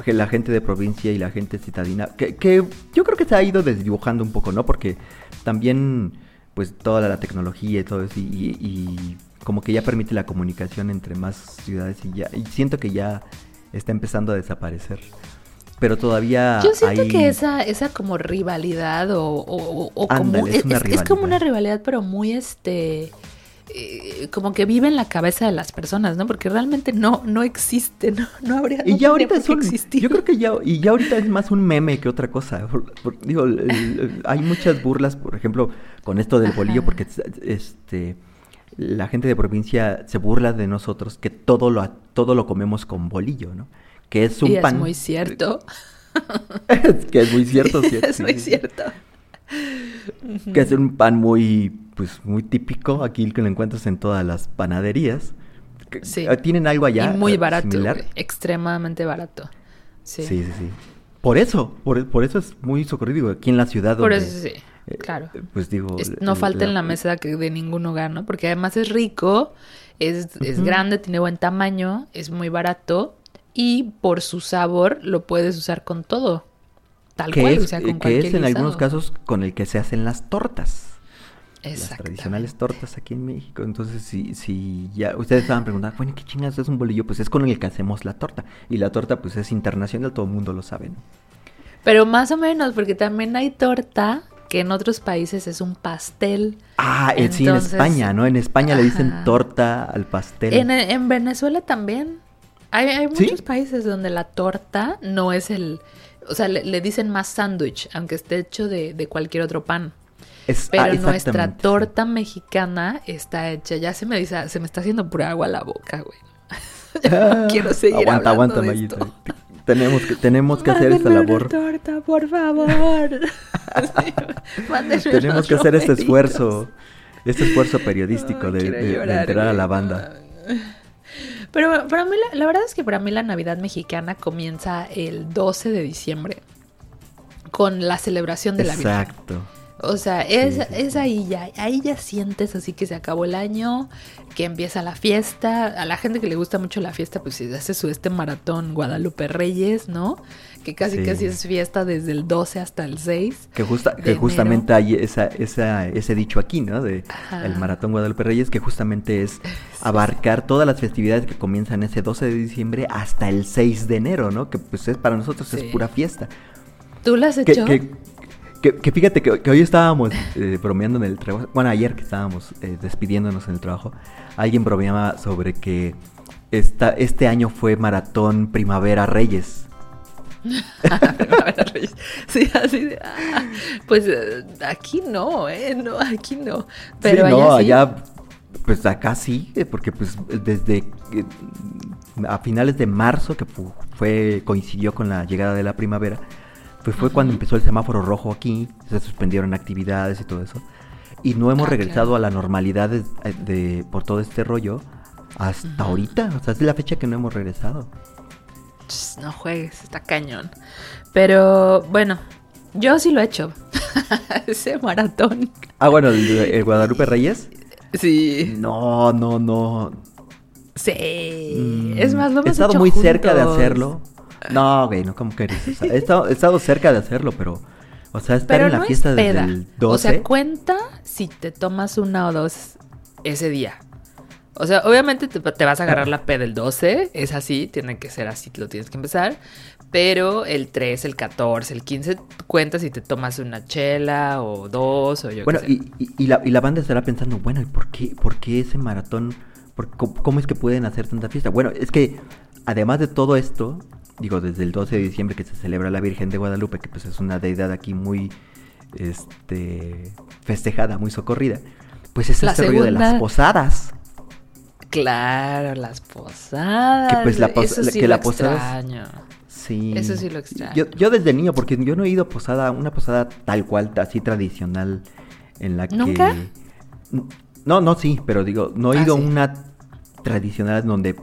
la gente de provincia y la gente citadina, que, que, yo creo que se ha ido desdibujando un poco, ¿no? Porque también, pues, toda la tecnología y todo eso, y, y, y como que ya permite la comunicación entre más ciudades y ya, y siento que ya está empezando a desaparecer pero todavía yo siento hay... que esa esa como rivalidad o, o, o como es, es, es, como una rivalidad pero muy este eh, como que vive en la cabeza de las personas no porque realmente no no existe no, no habría y no ya ahorita es un, existir. yo creo que ya y ya ahorita es más un meme que otra cosa por, por, digo el, hay muchas burlas por ejemplo con esto del Ajá. bolillo porque este la gente de provincia se burla de nosotros que todo lo todo lo comemos con bolillo no que es un y pan. Es muy cierto. que es muy cierto, es muy cierto. Que es un pan muy, pues, muy típico, aquí que lo encuentras en todas las panaderías. Sí. ¿Tienen algo allá? Y muy barato, similar? extremadamente barato. Sí. sí, sí, sí. Por eso, por, por eso es muy socorrido aquí en la ciudad. Por donde, eso sí, eh, claro. Pues digo... Es, no falta la, en la mesa de ningún hogar, ¿no? Porque además es rico, es, uh -huh. es grande, tiene buen tamaño, es muy barato y por su sabor lo puedes usar con todo. Tal que cual, es, o sea, con que es en guisado. algunos casos con el que se hacen las tortas. Las tradicionales tortas aquí en México. Entonces, si, si ya ustedes estaban preguntando, bueno, ¿qué chingas es un bolillo? Pues es con el que hacemos la torta. Y la torta, pues es internacional, todo el mundo lo sabe. ¿no? Pero más o menos, porque también hay torta que en otros países es un pastel. Ah, Entonces, sí, en España, ¿no? En España ajá. le dicen torta al pastel. En, en Venezuela también. Hay, hay muchos ¿Sí? países donde la torta no es el... O sea, le, le dicen más sándwich, aunque esté hecho de, de, cualquier otro pan. Es, Pero ah, nuestra torta mexicana está hecha... Ya se me dice, se me está haciendo pura agua la boca, güey. no quiero seguir aguanta, hablando aguanta, de esto. Tenemos que, tenemos que hacer esta labor. Una torta, por favor. sí, tenemos que hacer este esfuerzo, este esfuerzo periodístico de, de, llorar, de, entrar a la banda. Pero para mí, la, la, verdad es que para mí la Navidad mexicana comienza el 12 de diciembre con la celebración de Exacto. la Virgen. Exacto. O sea, es, sí, sí, es ahí ya, ahí ya sientes así que se acabó el año, que empieza la fiesta. A la gente que le gusta mucho la fiesta, pues se hace su este maratón Guadalupe Reyes, ¿no? Que casi sí. casi es fiesta desde el 12 hasta el 6. Que, justa, que justamente hay esa, esa, ese dicho aquí, ¿no? De Ajá. el maratón Guadalupe Reyes, que justamente es abarcar todas las festividades que comienzan ese 12 de diciembre hasta el 6 de enero, ¿no? Que pues es, para nosotros es pura fiesta. ¿Tú lo has hecho? Que, que, que, que, fíjate que, que, hoy estábamos eh, bromeando en el trabajo. Bueno, ayer que estábamos eh, despidiéndonos en el trabajo, alguien bromeaba sobre que esta, este año fue maratón Primavera Reyes. sí, así de, ah, pues eh, aquí no, ¿eh? No, aquí no. Pero sí, no, allá, allá, pues acá sí, eh, porque pues desde a finales de marzo, que fu- fue coincidió con la llegada de la primavera, pues fue cuando empezó el semáforo rojo aquí, se suspendieron actividades y todo eso. Y no hemos Ah, regresado claro. a la normalidad de, de- por todo este rollo hasta Ujú. ahorita. O sea, es la fecha que no hemos regresado. No juegues, está cañón. Pero bueno, yo sí lo he hecho. Ese maratón. Ah, bueno, el, el Guadalupe Reyes. Sí. No, no, no. Sí. Mm, es más, lo hemos He estado hecho muy cerca de hacerlo. No, güey, no, ¿cómo quieres? O sea, he, estado, he estado cerca de hacerlo, pero. O sea, estar Pero en la no fiesta es desde el 12. O sea, cuenta si te tomas una o dos ese día. O sea, obviamente te, te vas a agarrar la peda el 12, es así, tiene que ser así, lo tienes que empezar. Pero el 3, el 14, el 15, cuenta si te tomas una chela o dos o yo Bueno, qué sé. y, y- y la, y la banda estará pensando, bueno, ¿y por qué, por qué ese maratón? ¿Por cómo, es que pueden hacer tanta fiesta? Bueno, es que además de todo esto, digo, desde el 12 de diciembre que se celebra la Virgen de Guadalupe, que pues es una deidad aquí muy este festejada, muy socorrida, pues es La este rollo de las posadas. Claro, las posadas. Que, pues, la pos- Eso sí que lo la posada extraño. Sí. Eso sí lo extraño. Yo, yo desde niño, porque yo no he ido a posada, una posada tal cual, así tradicional, en la que... ¿Nunca? No, no, sí, pero digo, no he Ah, ido a sí. una tradicional donde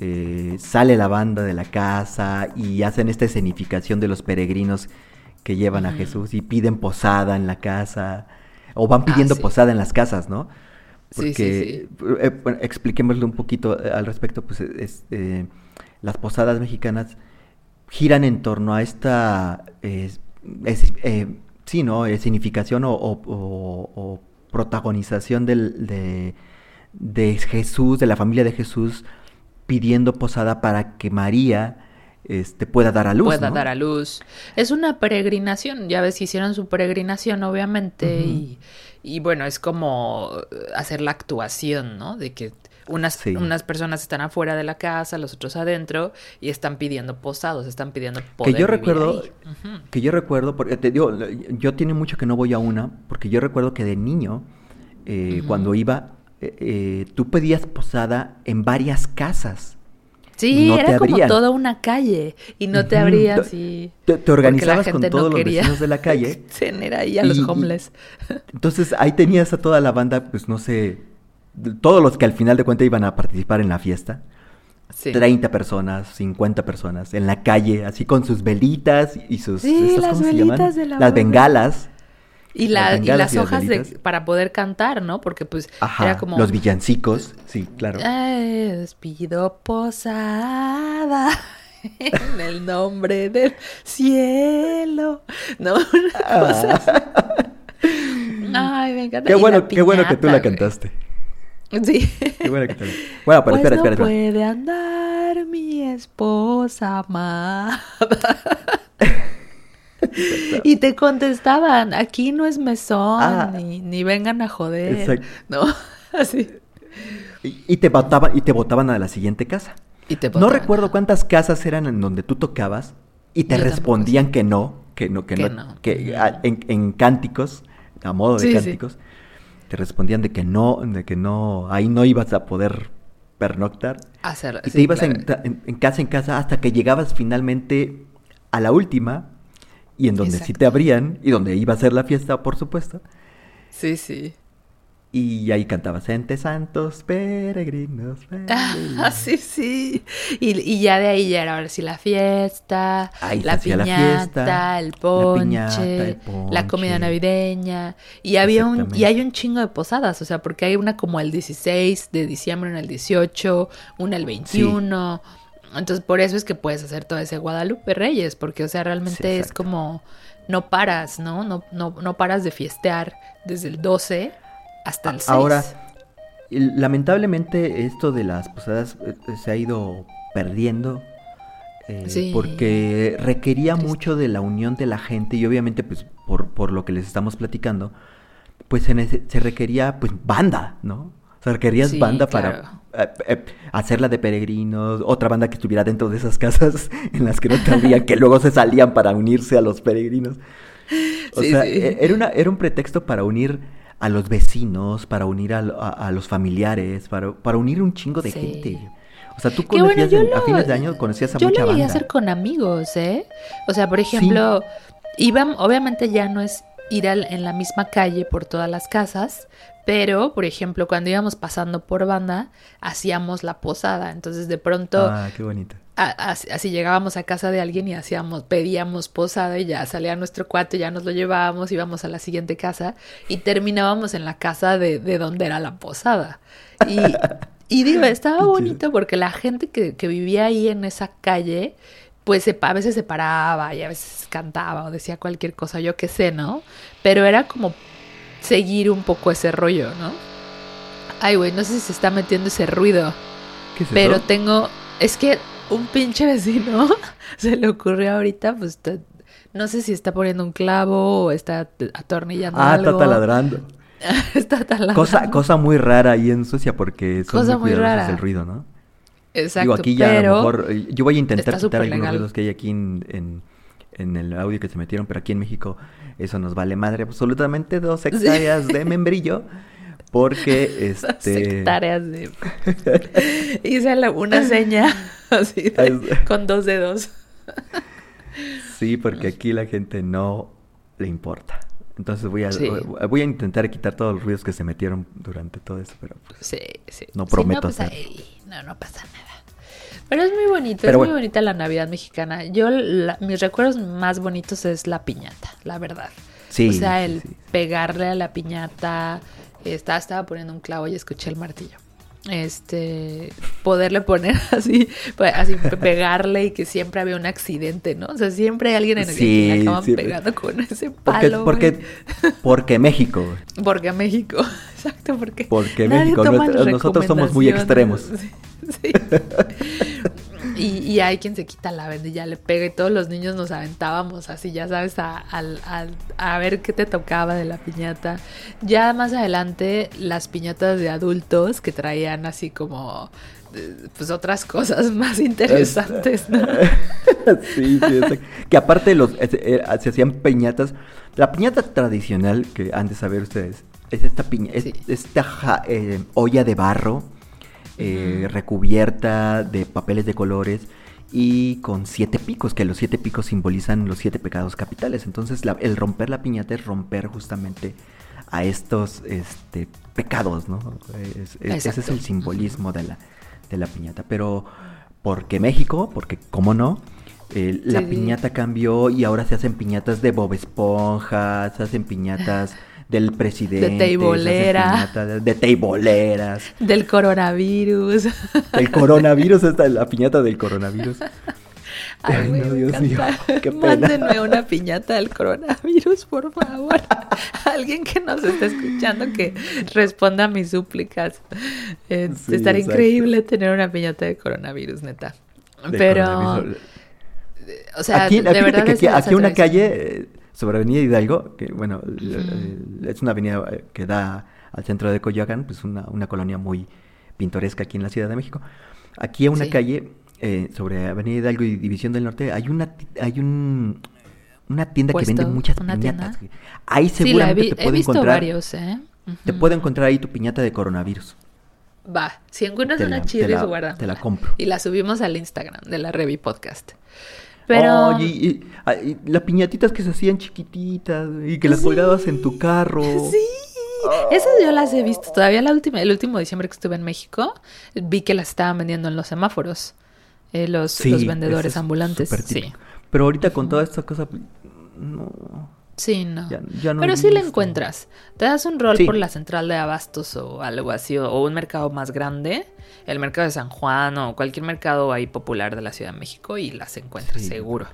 eh, sale la banda de la casa y hacen esta escenificación de los peregrinos que llevan a. Jesús y piden posada en la casa, o van Ah, pidiendo sí. posada en las casas, ¿no? Sí, sí, Porque, eh, bueno, expliquémosle un poquito eh, al respecto, pues es, eh, las posadas mexicanas giran en torno a esta, eh, es- sí, ¿no? Significación o, o- o- o protagonización del- de, de Jesús, de la familia de Jesús, pidiendo posada para que María este, pueda dar a luz. pueda ¿no? dar a luz. Es una peregrinación, ya ves, hicieron su peregrinación, obviamente, y, y bueno, es como hacer la actuación, ¿no? De que unas, Sí. unas personas están afuera de la casa, los otros adentro, y están pidiendo posados, están pidiendo poder que yo vivir recuerdo ahí. Que yo recuerdo porque te digo yo tiene mucho que no voy a una porque yo recuerdo que de niño eh, cuando iba eh, eh, tú pedías posada en varias casas Sí, no era como toda una calle, y no te abrían, Te- sí. te, organizabas con no todos los vecinos de la calle tener ahí a los Y- homeless. entonces ahí tenías a toda la banda pues no sé todos los que al final de cuentas iban a participar en la fiesta Sí. 30 personas, 50 personas en la calle, así con sus velitas y sus Sí, estas, las ¿cómo se llaman? de la las bengalas. Y, las la, y las y las hojas de, para poder cantar, ¿no? Porque pues Ajá, era como... los villancicos, sí, claro. Eh, despido posada en el nombre del cielo. No, una cosa así. Ay, me encanta. Qué bueno, qué bueno que tú la cantaste. Sí. Qué bueno que tú la- Bueno, pero Pues espera, no espera, espera. puede andar mi esposa amada. y te contestaban, aquí no es mesón, Ah. ni, ni vengan a joder. Exacto. No, así. Y, y te votaban, y te votaban a la siguiente casa. Y te No botaban. recuerdo cuántas casas eran en donde tú tocabas y te Yo respondían que no, que no, que, Que no, no. que a- en, en cánticos, a modo de Sí, sí. cánticos, te respondían de que no, de que no, ahí no ibas a poder pernoctar. Hacer, Y sí, te ibas claro. en, ta- en- en casa en casa hasta que llegabas finalmente a la última y en donde sí Exacto. te abrían y donde iba a ser la fiesta, por supuesto. Sí, sí. Y ahí cantabas Ente Santos, peregrinos. Ah, peregrinos". sí, sí. Y, y ya de ahí ya era ahora sí la fiesta, Ahí la hacía la piñata, fiesta, el la ponche, piñata, el la comida ponche. navideña. Y había un, y hay un chingo de posadas, o sea, porque hay una como el 16 de diciembre, una el 18, una el 21. Entonces, por eso es que puedes hacer todo ese Guadalupe Reyes, porque, o sea, realmente Sí, es como no paras, ¿no? No, no, no paras de fiestear desde el 12 hasta el 6. Ahora, lamentablemente esto de las posadas eh, se ha ido perdiendo. eh, Sí. Porque requería Triste. mucho de la unión de la gente y obviamente pues por, por lo que les estamos platicando, pues se, se requería pues banda, ¿no? O sea, requerías Sí, banda claro. para hacerla de peregrinos, otra banda que estuviera dentro de esas casas en las que no cabían, que luego se salían para unirse a los peregrinos. O sea, e, era, una, era un pretexto para unir a los vecinos, para unir a, los familiares, para, para, unir un chingo de gente. O sea, tú conocías a fines de año conocías a yo mucha lo banda. Yo hacer con amigos, ¿eh? O sea, por ejemplo, iban, obviamente ya no es ir en la misma calle por todas las casas, pero, por ejemplo, cuando íbamos pasando por banda, hacíamos la posada. Entonces, de pronto. Ah, qué bonito. así, llegábamos a casa de alguien y hacíamos, pedíamos posada y ya salía nuestro cuate, ya nos lo llevábamos, íbamos a la siguiente casa y terminábamos en la casa de, de donde era la posada. Y, y digo, estaba bonito porque la gente que, que vivía ahí en esa calle pues a veces se paraba y a veces cantaba o decía cualquier cosa, yo qué sé, ¿no? Pero era como seguir un poco ese rollo, ¿no? Ay, güey, no sé si se está metiendo ese ruido. ¿Qué es pero tengo, es que un pinche vecino se le ocurrió ahorita, pues no sé si está poniendo un clavo o está atornillando ah, algo. está taladrando. está taladrando. Cosa, cosa muy rara ahí en Suecia porque son cosa muy, rara. el ruido, ¿no? Exacto. Digo, aquí ya a lo mejor, eh, yo voy a intentar quitar algunos ruidos que hay aquí en, en el audio que se metieron, pero aquí en México eso nos vale madre absolutamente dos hectáreas de membrillo. Porque este. hectáreas de. Hice una seña así con dos dedos. sí, porque aquí la gente no le importa. Entonces voy a, voy a intentar quitar todos los ruidos que se metieron durante todo eso, pero pues, sí, sí. no prometo no, pues, hacer. No, no pasa nada. Pero es muy bonito, es muy bonita la Navidad mexicana. Yo, mis recuerdos más bonitos es la piñata, la verdad. Sí. O sea, el pegarle a la piñata. Estaba, estaba poniendo un clavo y escuché el martillo. Este, poderle poner así, pues, así pegarle y que siempre había un accidente, ¿no? O sea, siempre hay alguien en el que le acaban pegando con ese palo. Porque, porque, porque México. Porque México, exacto, porque. Porque México, nosotros somos muy extremos. Sí. Y, hay quien se quita la venda y ya le pega y todos los niños nos aventábamos así, ya sabes, a, a, ver qué te tocaba de la piñata. Ya más adelante las piñatas de adultos que traían así como eh, pues otras cosas más interesantes, ¿no? sí, sí, que aparte los eh, se hacían piñatas, la piñata tradicional que han de saber ustedes es esta piña, esta eh, olla de barro eh, recubierta de papeles de colores y con siete picos, que los siete picos simbolizan los siete pecados capitales. Entonces el romper la piñata es romper justamente a estos este, pecados, ¿no? ese es el simbolismo de la, de la piñata. Pero porque México, porque cómo no, la piñata cambió y ahora se hacen piñatas de Bob Esponja, se hacen piñatas del presidente. De teibolera. De teiboleras. Del coronavirus. El coronavirus, esta la piñata del coronavirus. Ay, no, Dios mío, qué pena. Mándenme una piñata del coronavirus, por favor. Alguien que nos esté escuchando que responda a mis súplicas. Eh, estaría increíble tener una piñata de coronavirus, neta. Pero... O sea, aquí, de verdad que aquí, una calle sobre Avenida Hidalgo, que bueno, es una avenida eh, que da al centro de Coyoacán, pues una, una colonia muy pintoresca aquí en la Ciudad de México. Aquí en una calle eh, sobre Avenida Hidalgo y División del Norte hay una hay un una tienda que vende muchas piñatas. Ahí seguramente te puede encontrar varios, ¿eh? Te puede encontrar ahí tu piñata de coronavirus. Va, si encuentras una chida, guarda. Te la compro. Y la subimos al Instagram de la Revi Podcast. Pero... Oye, y, las piñatitas que se hacían chiquititas y que las colgabas en tu carro. Sí. Esas yo las he visto. Todavía la última, el último diciembre que estuve en México, vi que las estaban vendiendo en los semáforos. Eh, los, los, vendedores ambulantes. Sí. Pero ahorita con toda esta cosa, no. Sí, no. Pero sí le encuentras. Te das un rol por la central de abastos o algo así, o, un mercado más grande, el mercado de San Juan o cualquier mercado ahí popular de la Ciudad de México y las encuentras seguro.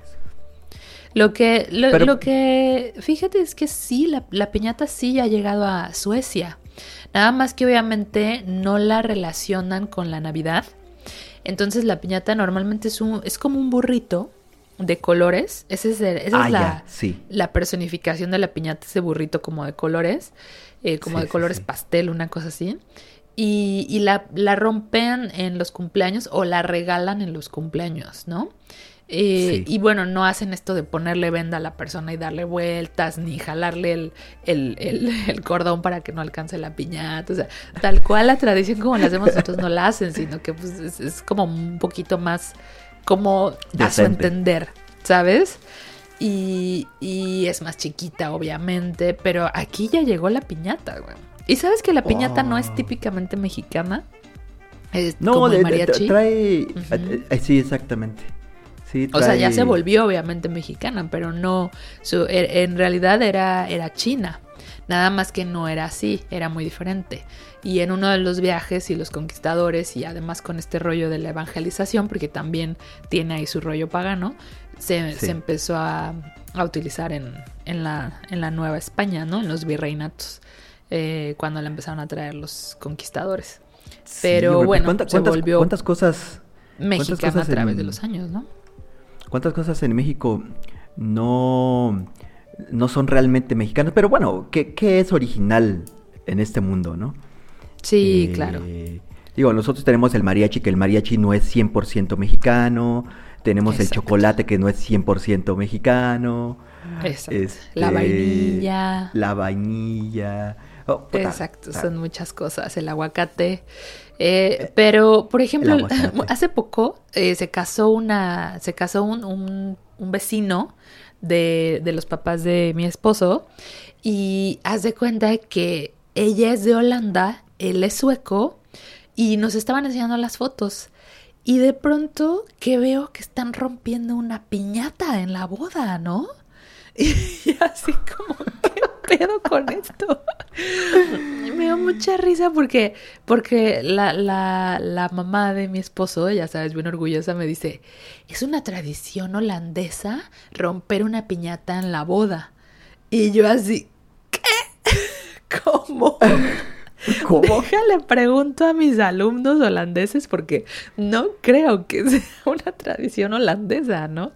Lo que, lo, que, fíjate es que sí, la, la piñata sí ha llegado a Suecia. Nada más que obviamente no la relacionan con la Navidad. Entonces la piñata normalmente es, un, es como un burrito de colores. Ese es esa es ah, la, la, personificación de la piñata, ese burrito como de colores, eh, como de colores pastel, una cosa así. Y, y la, la rompen en los cumpleaños o la regalan en los cumpleaños, ¿no? Eh, Sí. Y bueno, no hacen esto de ponerle venda a la persona y darle vueltas, ni jalarle el, el, el- el cordón para que no alcance la piñata. O sea, tal cual la tradición como la hacemos nosotros no la hacen, sino que pues, es, es como un poquito más como a su entender, ¿sabes? Y, y es más chiquita, obviamente, pero aquí ya llegó la piñata, güey. ¿Y sabes que la piñata no es típicamente mexicana? Es No, como el mariachi. trae... Eh, eh, sí, exactamente. Sí, O sea, ya se volvió obviamente mexicana, pero no, su- e- en realidad era, era china. Nada más que no era así, era muy diferente. Y en uno de los viajes y los conquistadores, y además con este rollo de la evangelización, porque también tiene ahí su rollo pagano, se, Sí. se empezó a, a utilizar en, en la, en la Nueva España, ¿no? En los virreinatos, eh, cuando la empezaron a traer los conquistadores. Pero bueno, ¿cuánta- se cuántas, volvió ¿Cuántas cosas... Mexicana cosas a través en- de los años, ¿no? ¿Cuántas cosas en México no, no son realmente mexicanas? Pero bueno, ¿qué, qué es original en este mundo, no? Sí, Eh, claro. Digo, nosotros tenemos el mariachi, que el mariachi no es 100% mexicano. Tenemos el chocolate, que no es 100% mexicano. Exacto. este, la vainilla. La vainilla. Oh, Exacto, son muchas cosas. El aguacate. Eh, pero, por ejemplo, hace poco eh, se casó una, se casó un, un- un vecino de, de los papás de mi esposo y haz de cuenta que ella es de Holanda, él es sueco y nos estaban enseñando las fotos. Y de pronto que veo que están rompiendo una piñata en la boda, ¿no? Y así como, ¿qué pedo con esto? Me dio mucha risa porque, porque la, la, la mamá de mi esposo, ya sabes, bien orgullosa, me dice, es una tradición holandesa romper una piñata en la boda. Y yo así, ¿qué? ¿Cómo? ¿Cómo? Déjale pregunto a mis alumnos holandeses porque no creo que sea una tradición holandesa, ¿no?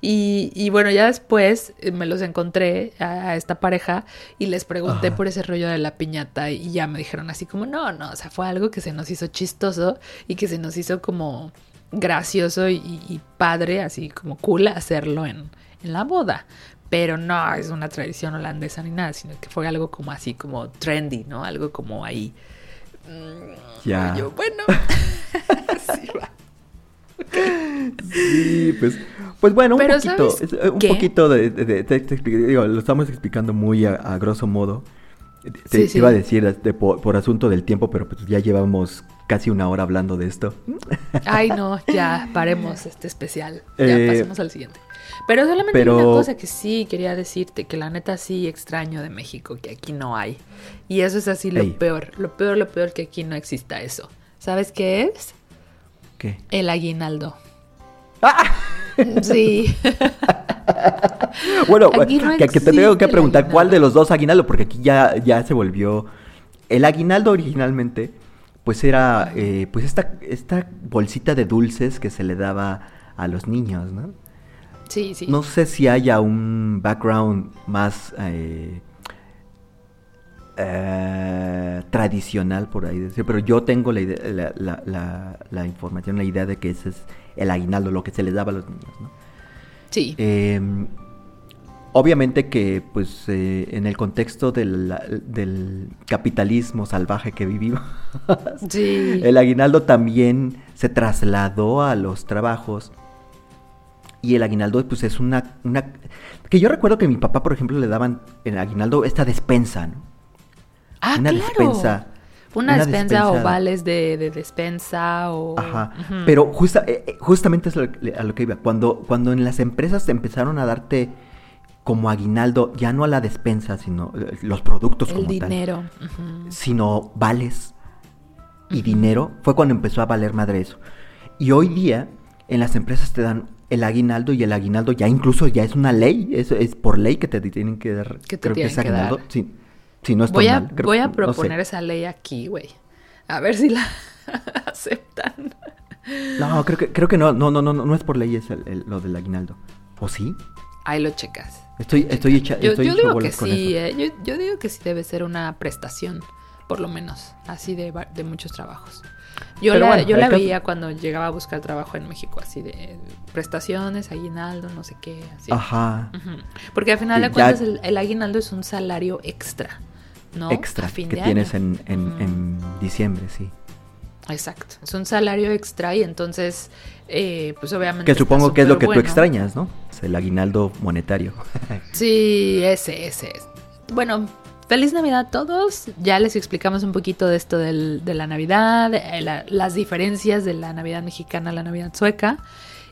Y, y bueno, ya después eh, me los encontré a, a esta pareja y les pregunté Ajá. por ese rollo de la piñata y ya me dijeron así como, no, no, o sea, fue algo que se nos hizo chistoso y que se nos hizo como gracioso y, y padre, así como cool hacerlo en, en la boda. Pero no es una tradición holandesa ni nada, sino que fue algo como así, como trendy, ¿no? Algo como ahí. Mm, Ya. yo, bueno, así va. Sí, pues, pues bueno, un Pero poquito, ¿sabes es, eh, un qué? poquito de, de- de- te- digo, lo estamos explicando muy a, a grosso modo. Te, Sí, te sí. iba a decir este, por, por asunto del tiempo, pero pues ya llevamos casi una hora hablando de esto. Ay, no, ya paremos este especial. Ya Eh, pasemos al siguiente. Pero solamente pero- hay una cosa que sí quería decirte, que la neta sí extraño de México, que aquí no hay. Y eso es así lo Ey. peor, lo peor, lo peor que aquí no exista eso. ¿Sabes qué es? ¿Qué? El aguinaldo. ¡Ah! Sí. Bueno, no que, que te tengo que preguntar cuál de los dos aguinaldo, porque aquí ya, ya se volvió. El aguinaldo originalmente, pues era eh, pues esta, esta bolsita de dulces que se le daba a los niños, ¿no? Sí, sí. No sé si haya un background más eh, eh, tradicional, por ahí decir, pero yo tengo la, idea- la, la- la- la información, la idea de que ese es el aguinaldo, lo que se les daba a los niños, ¿no? Sí. Eh, obviamente que, pues, eh, en el contexto del, del capitalismo salvaje que vivimos, sí. el aguinaldo también se trasladó a los trabajos. Y el aguinaldo, pues, es una, una... Que yo recuerdo que mi papá, por ejemplo, le daban en el aguinaldo esta despensa, ¿no? ah, una claro. despensa. Una, una despensa, o vales de, de despensa o... Ajá. Pero justa, eh, eh, justamente es lo a lo que iba. Cuando, cuando en las empresas empezaron a darte como aguinaldo, ya no a la despensa, sino eh, los productos El como dinero. tal, ujú. sino vales y dinero, fue cuando empezó a valer madre eso. Y hoy día en las empresas te dan el aguinaldo y el aguinaldo ya incluso ya es una ley, es, es por ley que te tienen que dar. Que te creo tienen es que aguinaldo. dar. Sí, sí, no estoy Voy a, mal. creo- voy a no sé. proponer esa ley aquí, güey. A ver si la aceptan. No, creo que, creo que no, no, no, no, no es por ley es el- el- lo del aguinaldo. ¿O sí? Ahí lo checas. Estoy, estoy hecha, Yo, estoy yo digo que sí, eh, yo, yo digo que sí debe ser una prestación. Por lo menos, así de, de muchos trabajos. Yo la, yo la veía cuando llegaba a buscar trabajo en México, así de prestaciones, aguinaldo, no sé qué. Así. Ajá. Porque al final de cuentas el, aguinaldo es un salario extra, ¿no? Extra que tienes en, en, diciembre, sí. Exacto, es un salario extra y entonces, eh, pues obviamente... Que supongo que es lo que tú extrañas, ¿no? Es el aguinaldo monetario. sí, ese, ese. Bueno, Feliz Navidad a todos. Ya les explicamos un poquito de esto del, de la Navidad, eh, las diferencias de la Navidad mexicana a la Navidad sueca.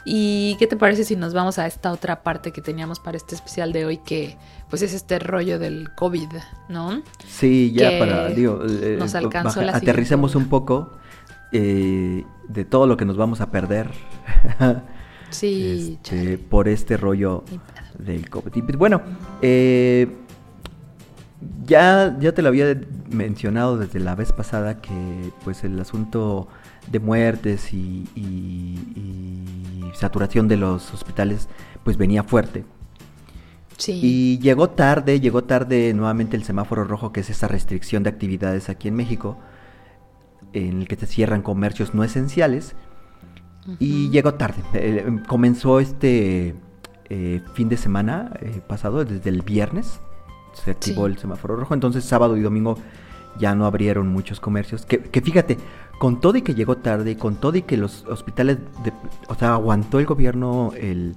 ¿Y qué te parece si nos vamos a esta otra parte que teníamos para este especial de hoy, que pues es este rollo del COVID, ¿no? Sí, ya para, digo, eh, nos alcanzó aterricemos un poco eh, de todo lo que nos vamos a perder. sí, este, por este rollo del COVID. Y, pues, bueno, eh, ya, ya te lo había mencionado desde la vez pasada que pues el asunto de muertes y, saturación de los hospitales pues venía fuerte. Sí. Y llegó tarde, llegó tarde nuevamente el semáforo rojo, que es esa restricción de actividades aquí en México, en el que se cierran comercios no esenciales. Y llegó tarde. Eh, comenzó este eh, fin de semana eh, pasado, desde el viernes, se activó el semáforo rojo. Entonces sábado y domingo ya no abrieron muchos comercios. Que, fíjate, con todo y que llegó tarde, con todo y que los hospitales, o sea, aguantó el gobierno el,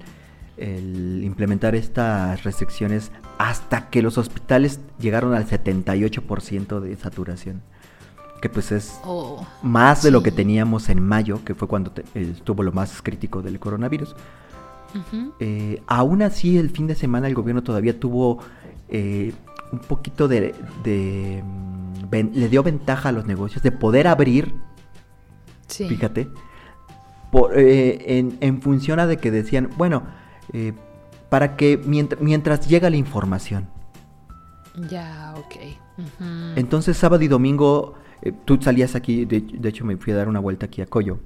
implementar estas restricciones hasta que los hospitales llegaron al 78% de saturación. Que pues es oh, más de lo que teníamos en mayo, que fue cuando estuvo lo más crítico del coronavirus. Eh, aún así, el fin de semana el gobierno todavía tuvo eh, un poquito de, mm, le dio ventaja a los negocios de poder abrir, fíjate, eh, en, función a de que decían, bueno, eh, para que mientras, llega la información. Ya, ok. Entonces sábado y domingo, tú salías aquí, de, hecho me fui a dar una vuelta aquí a Coyo.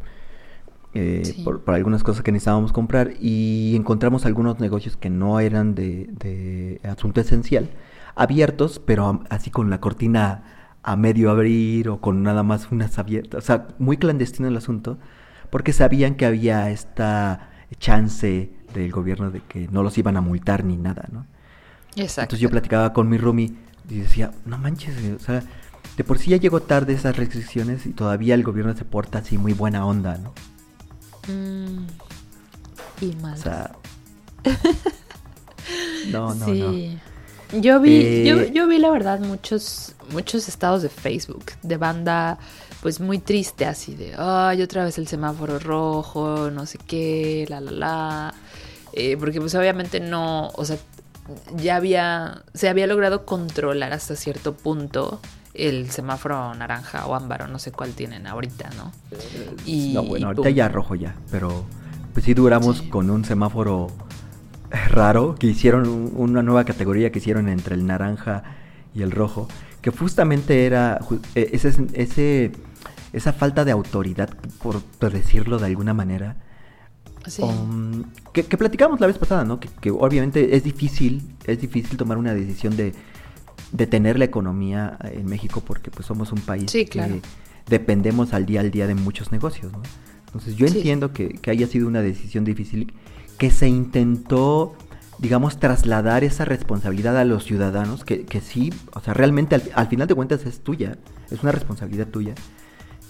Por, algunas cosas que necesitábamos comprar y encontramos algunos negocios que no eran de, de asunto esencial abiertos, pero así con la cortina a medio abrir o con nada más unas abiertas. O sea, muy clandestino el asunto, porque sabían que había esta chance del gobierno de que no los iban a multar ni nada, ¿no? Exacto. Entonces yo platicaba con mi roomie y decía, no manches, o sea, de por sí ya llegó tarde esas restricciones y todavía el gobierno se porta así muy buena onda, ¿no? Mm, y más. O sea... no, no, sí. no. Yo vi, yo, eh, yo, vi la verdad muchos, muchos estados de Facebook de banda pues muy triste así de ay otra vez el semáforo rojo, no sé qué, la la la. Eh, porque pues obviamente no, o sea, ya había, se había logrado controlar hasta cierto punto el semáforo naranja o ámbar o no sé cuál tienen ahorita, ¿no? Y, no, bueno, ahorita ya rojo ya, pero pues sí duramos con un semáforo raro que hicieron una nueva categoría que hicieron entre el naranja y el rojo, que justamente era e, ese, ese esa falta de autoridad, por, decirlo de alguna manera, um, que, platicamos la vez pasada, ¿no? Que, obviamente es difícil, es difícil tomar una decisión de detener la economía en México porque pues somos un país que dependemos al día al día de muchos negocios, ¿no? Entonces yo entiendo que, que haya sido una decisión difícil que se intentó, digamos, trasladar esa responsabilidad a los ciudadanos, que, que sí, o sea, realmente al, final de cuentas es tuya, es una responsabilidad tuya.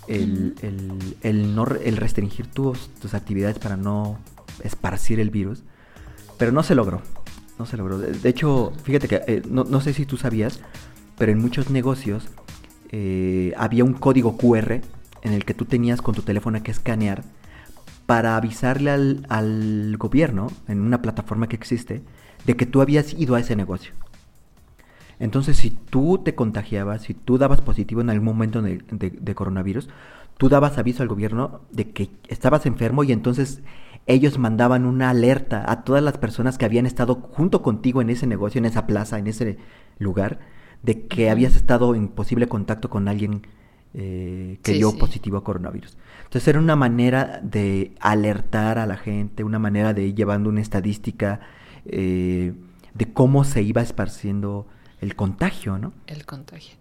El, el, no, el restringir tus, tus actividades para no esparcir el virus, pero no se logró, no se logró. De, hecho, fíjate que eh, no, no, sé si tú sabías, pero en muchos negocios eh, había un código QR en el que tú tenías con tu teléfono que escanear para avisarle al, gobierno, en una plataforma que existe, de que tú habías ido a ese negocio. Entonces, si tú te contagiabas, si tú dabas positivo en algún momento de, coronavirus, tú dabas aviso al gobierno de que estabas enfermo y entonces ellos mandaban una alerta a todas las personas que habían estado junto contigo en ese negocio, en esa plaza, en ese lugar, de que habías estado en posible contacto con alguien eh, que dio positivo a coronavirus. Entonces era una manera de alertar a la gente, una manera de ir llevando una estadística eh, de cómo se iba esparciendo el contagio, ¿no? El contagio.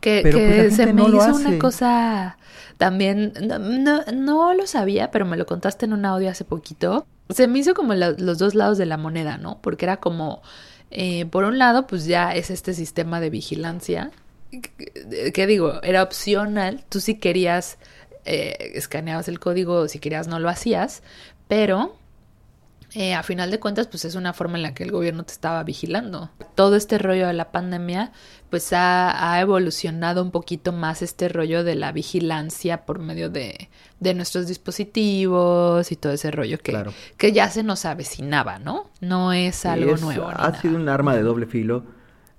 Que, Pero, pues, que se me no hizo una cosa también, no, no, no lo sabía, pero me lo contaste en un audio hace poquito. Se me hizo como la- los dos lados de la moneda, ¿no? Porque era como, eh, por un lado, pues ya es este sistema de vigilancia, que, que digo, era opcional, tú si querías, eh, escaneabas el código, si querías no lo hacías, pero eh, a final de cuentas, pues es una forma en la que el gobierno te estaba vigilando. Todo este rollo de la pandemia, pues ha, ha evolucionado un poquito más este rollo de la vigilancia por medio de, de nuestros dispositivos y todo ese rollo que, Claro. que ya se nos avecinaba, ¿no? No es algo Es- nuevo. Ha nada. sido un arma de doble filo.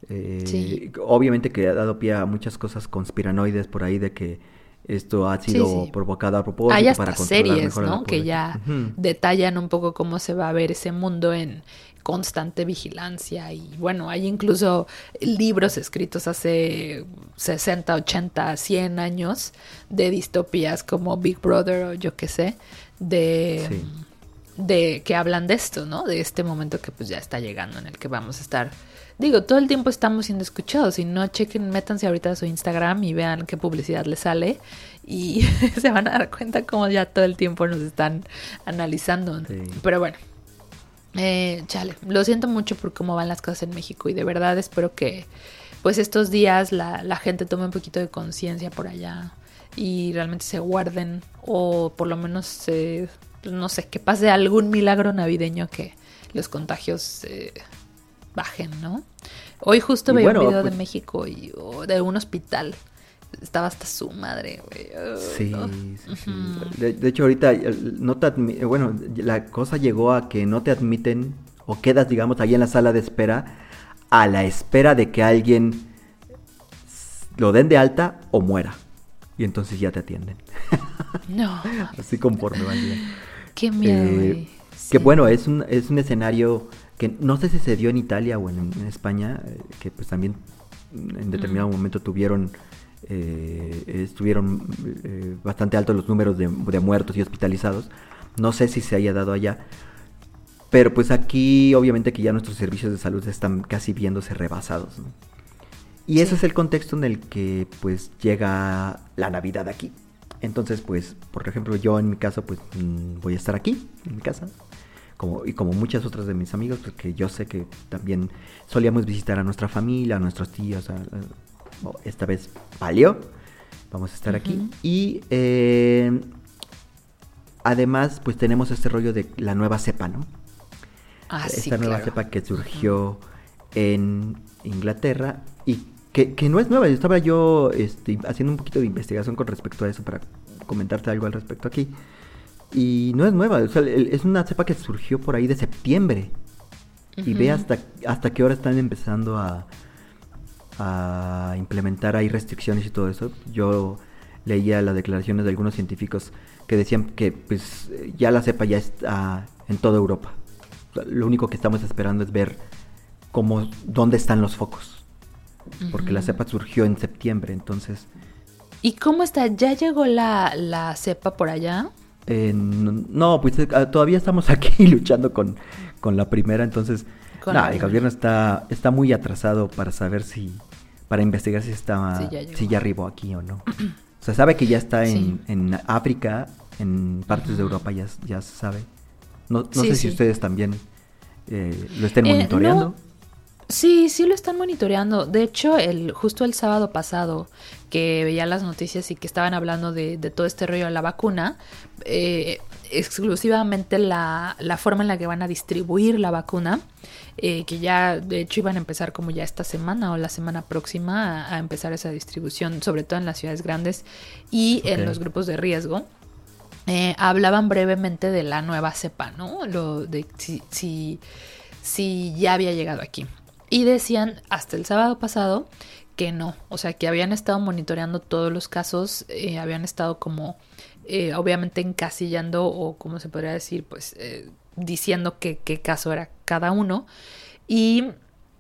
eh, Sí. Obviamente que ha dado pie a muchas cosas conspiranoides por ahí de que esto ha sido sí. provocado a propósito Hay hasta para series, mejor ¿no? Que ya detallan un poco cómo se va a ver ese mundo en constante vigilancia y bueno, hay incluso libros escritos hace 60, 80, 100 años de distopías como Big Brother o yo qué sé, de Sí. de que hablan de esto, ¿no? De este momento que pues ya está llegando en el que vamos a estar Digo, todo el tiempo estamos siendo escuchados. Si no, chequen, métanse ahorita a su Instagram y vean qué publicidad les sale. Y se van a dar cuenta cómo ya todo el tiempo nos están analizando. Sí. Pero bueno, eh, chale, lo siento mucho por cómo van las cosas en México. Y de verdad espero que, pues, estos días la, la gente tome un poquito de conciencia por allá y realmente se guarden. O por lo menos, eh, no sé, que pase algún milagro navideño que los contagios. eh, bajen, ¿no? Hoy justo Y veía bueno, un video pues- de México y oh, de un hospital. Estaba hasta su madre, güey. Oh, Sí, no. sí. De, de hecho, ahorita eh, no te admi- eh, bueno, la cosa llegó a que no te admiten o quedas, digamos, ahí en la sala de espera a la espera de que alguien lo den de alta o muera. Y entonces ya te atienden. No, Así conforme va el día. qué miedo, Eh. Que bueno, es un, es un escenario que no sé si se dio en Italia o en, en España, eh, que pues también en determinado momento tuvieron, eh, estuvieron eh, bastante altos los números de, de muertos y hospitalizados. No sé si se haya dado allá. Pero pues aquí obviamente que ya nuestros servicios de salud están casi viéndose rebasados. ¿no? Y ese Sí. es el contexto en el que pues llega la Navidad aquí. Entonces pues, por ejemplo, yo en mi caso pues mm, voy a estar aquí, en mi casa. Como, y como muchas otras de mis amigos, porque yo sé que también solíamos visitar a nuestra familia, a nuestros tíos. a- a- esta vez valió. Vamos a estar aquí. Y eh, además pues tenemos este rollo de la nueva cepa, ¿no? Ah, sí, esta nueva claro. cepa que surgió en Inglaterra y que, que no es nueva. Yo estaba yo este, haciendo un poquito de investigación con respecto a eso para comentarte algo al respecto aquí. Y no es nueva, o sea, es una cepa que surgió por ahí de septiembre. Y ve hasta, hasta qué hora están empezando a, a implementar ahí restricciones y todo eso. Yo leía las declaraciones de algunos científicos que decían que pues ya la cepa ya está en toda Europa. O sea, Lo único que estamos esperando es ver cómo, dónde están los focos. Porque la cepa surgió en septiembre, entonces ¿Y cómo está? ¿Ya llegó la, la cepa por allá? Eh, no, pues eh, todavía estamos aquí luchando con, con la primera, entonces nah, el gobierno está, está muy atrasado para saber si, para investigar si está, Sí, ya llegó. si ya arribó aquí o no. O sea, sabe que ya está en, Sí. en África, en partes de Europa ya, ya se sabe. No, no Sí, sé si ustedes también eh, lo estén Eh, monitoreando. no. Sí, sí lo están monitoreando. De hecho, el, justo el sábado pasado que veía las noticias y que estaban hablando de, de todo este rollo de la vacuna, eh, exclusivamente la, la forma en la que van a distribuir la vacuna, eh, que ya de hecho iban a empezar como ya esta semana o la semana próxima a, a empezar esa distribución, sobre todo en las ciudades grandes y en los grupos de riesgo. Eh, hablaban brevemente de la nueva cepa, ¿no? Lo de si, si, si ya había llegado aquí. Y decían hasta el sábado pasado que no, o sea, que habían estado monitoreando todos los casos, eh, habían estado como, eh, obviamente encasillando o como se podría decir, pues eh, diciendo que- qué caso era cada uno y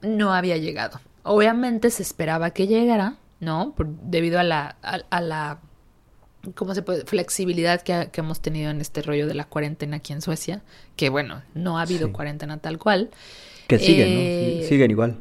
no había llegado. Obviamente se esperaba que llegara, ¿no? Por- debido a la, a, a la ¿cómo se puede? flexibilidad que, ha- que hemos tenido en este rollo de la cuarentena aquí en Suecia, que bueno, no ha habido Sí. cuarentena tal cual. que siguen, ¿no? eh, siguen igual.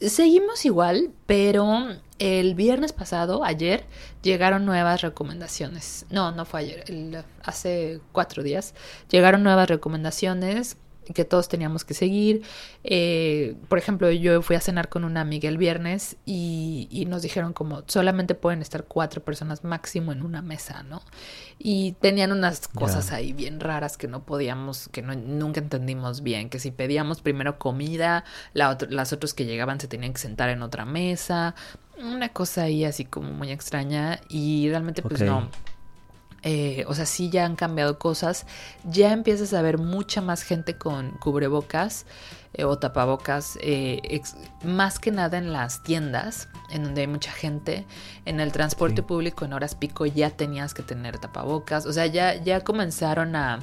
Seguimos igual, pero el viernes pasado, ayer, llegaron nuevas recomendaciones. No, no fue ayer, hace cuatro días. Llegaron nuevas recomendaciones que todos teníamos que seguir. Eh, por ejemplo, yo fui a cenar con una amiga el viernes y, nos dijeron como solamente pueden estar cuatro personas máximo en una mesa, ¿no? Y tenían unas cosas ahí bien raras que no podíamos, que no, nunca entendimos bien, que si pedíamos primero comida, las otras que llegaban se tenían que sentar en otra mesa, una cosa ahí así como muy extraña y realmente pues no eh, o sea, sí ya han cambiado cosas, ya empiezas a ver mucha más gente con cubrebocas eh, o tapabocas, eh, más que nada en las tiendas, en donde hay mucha gente, en el transporte público en horas pico ya tenías que tener tapabocas, o sea, ya, ya comenzaron a,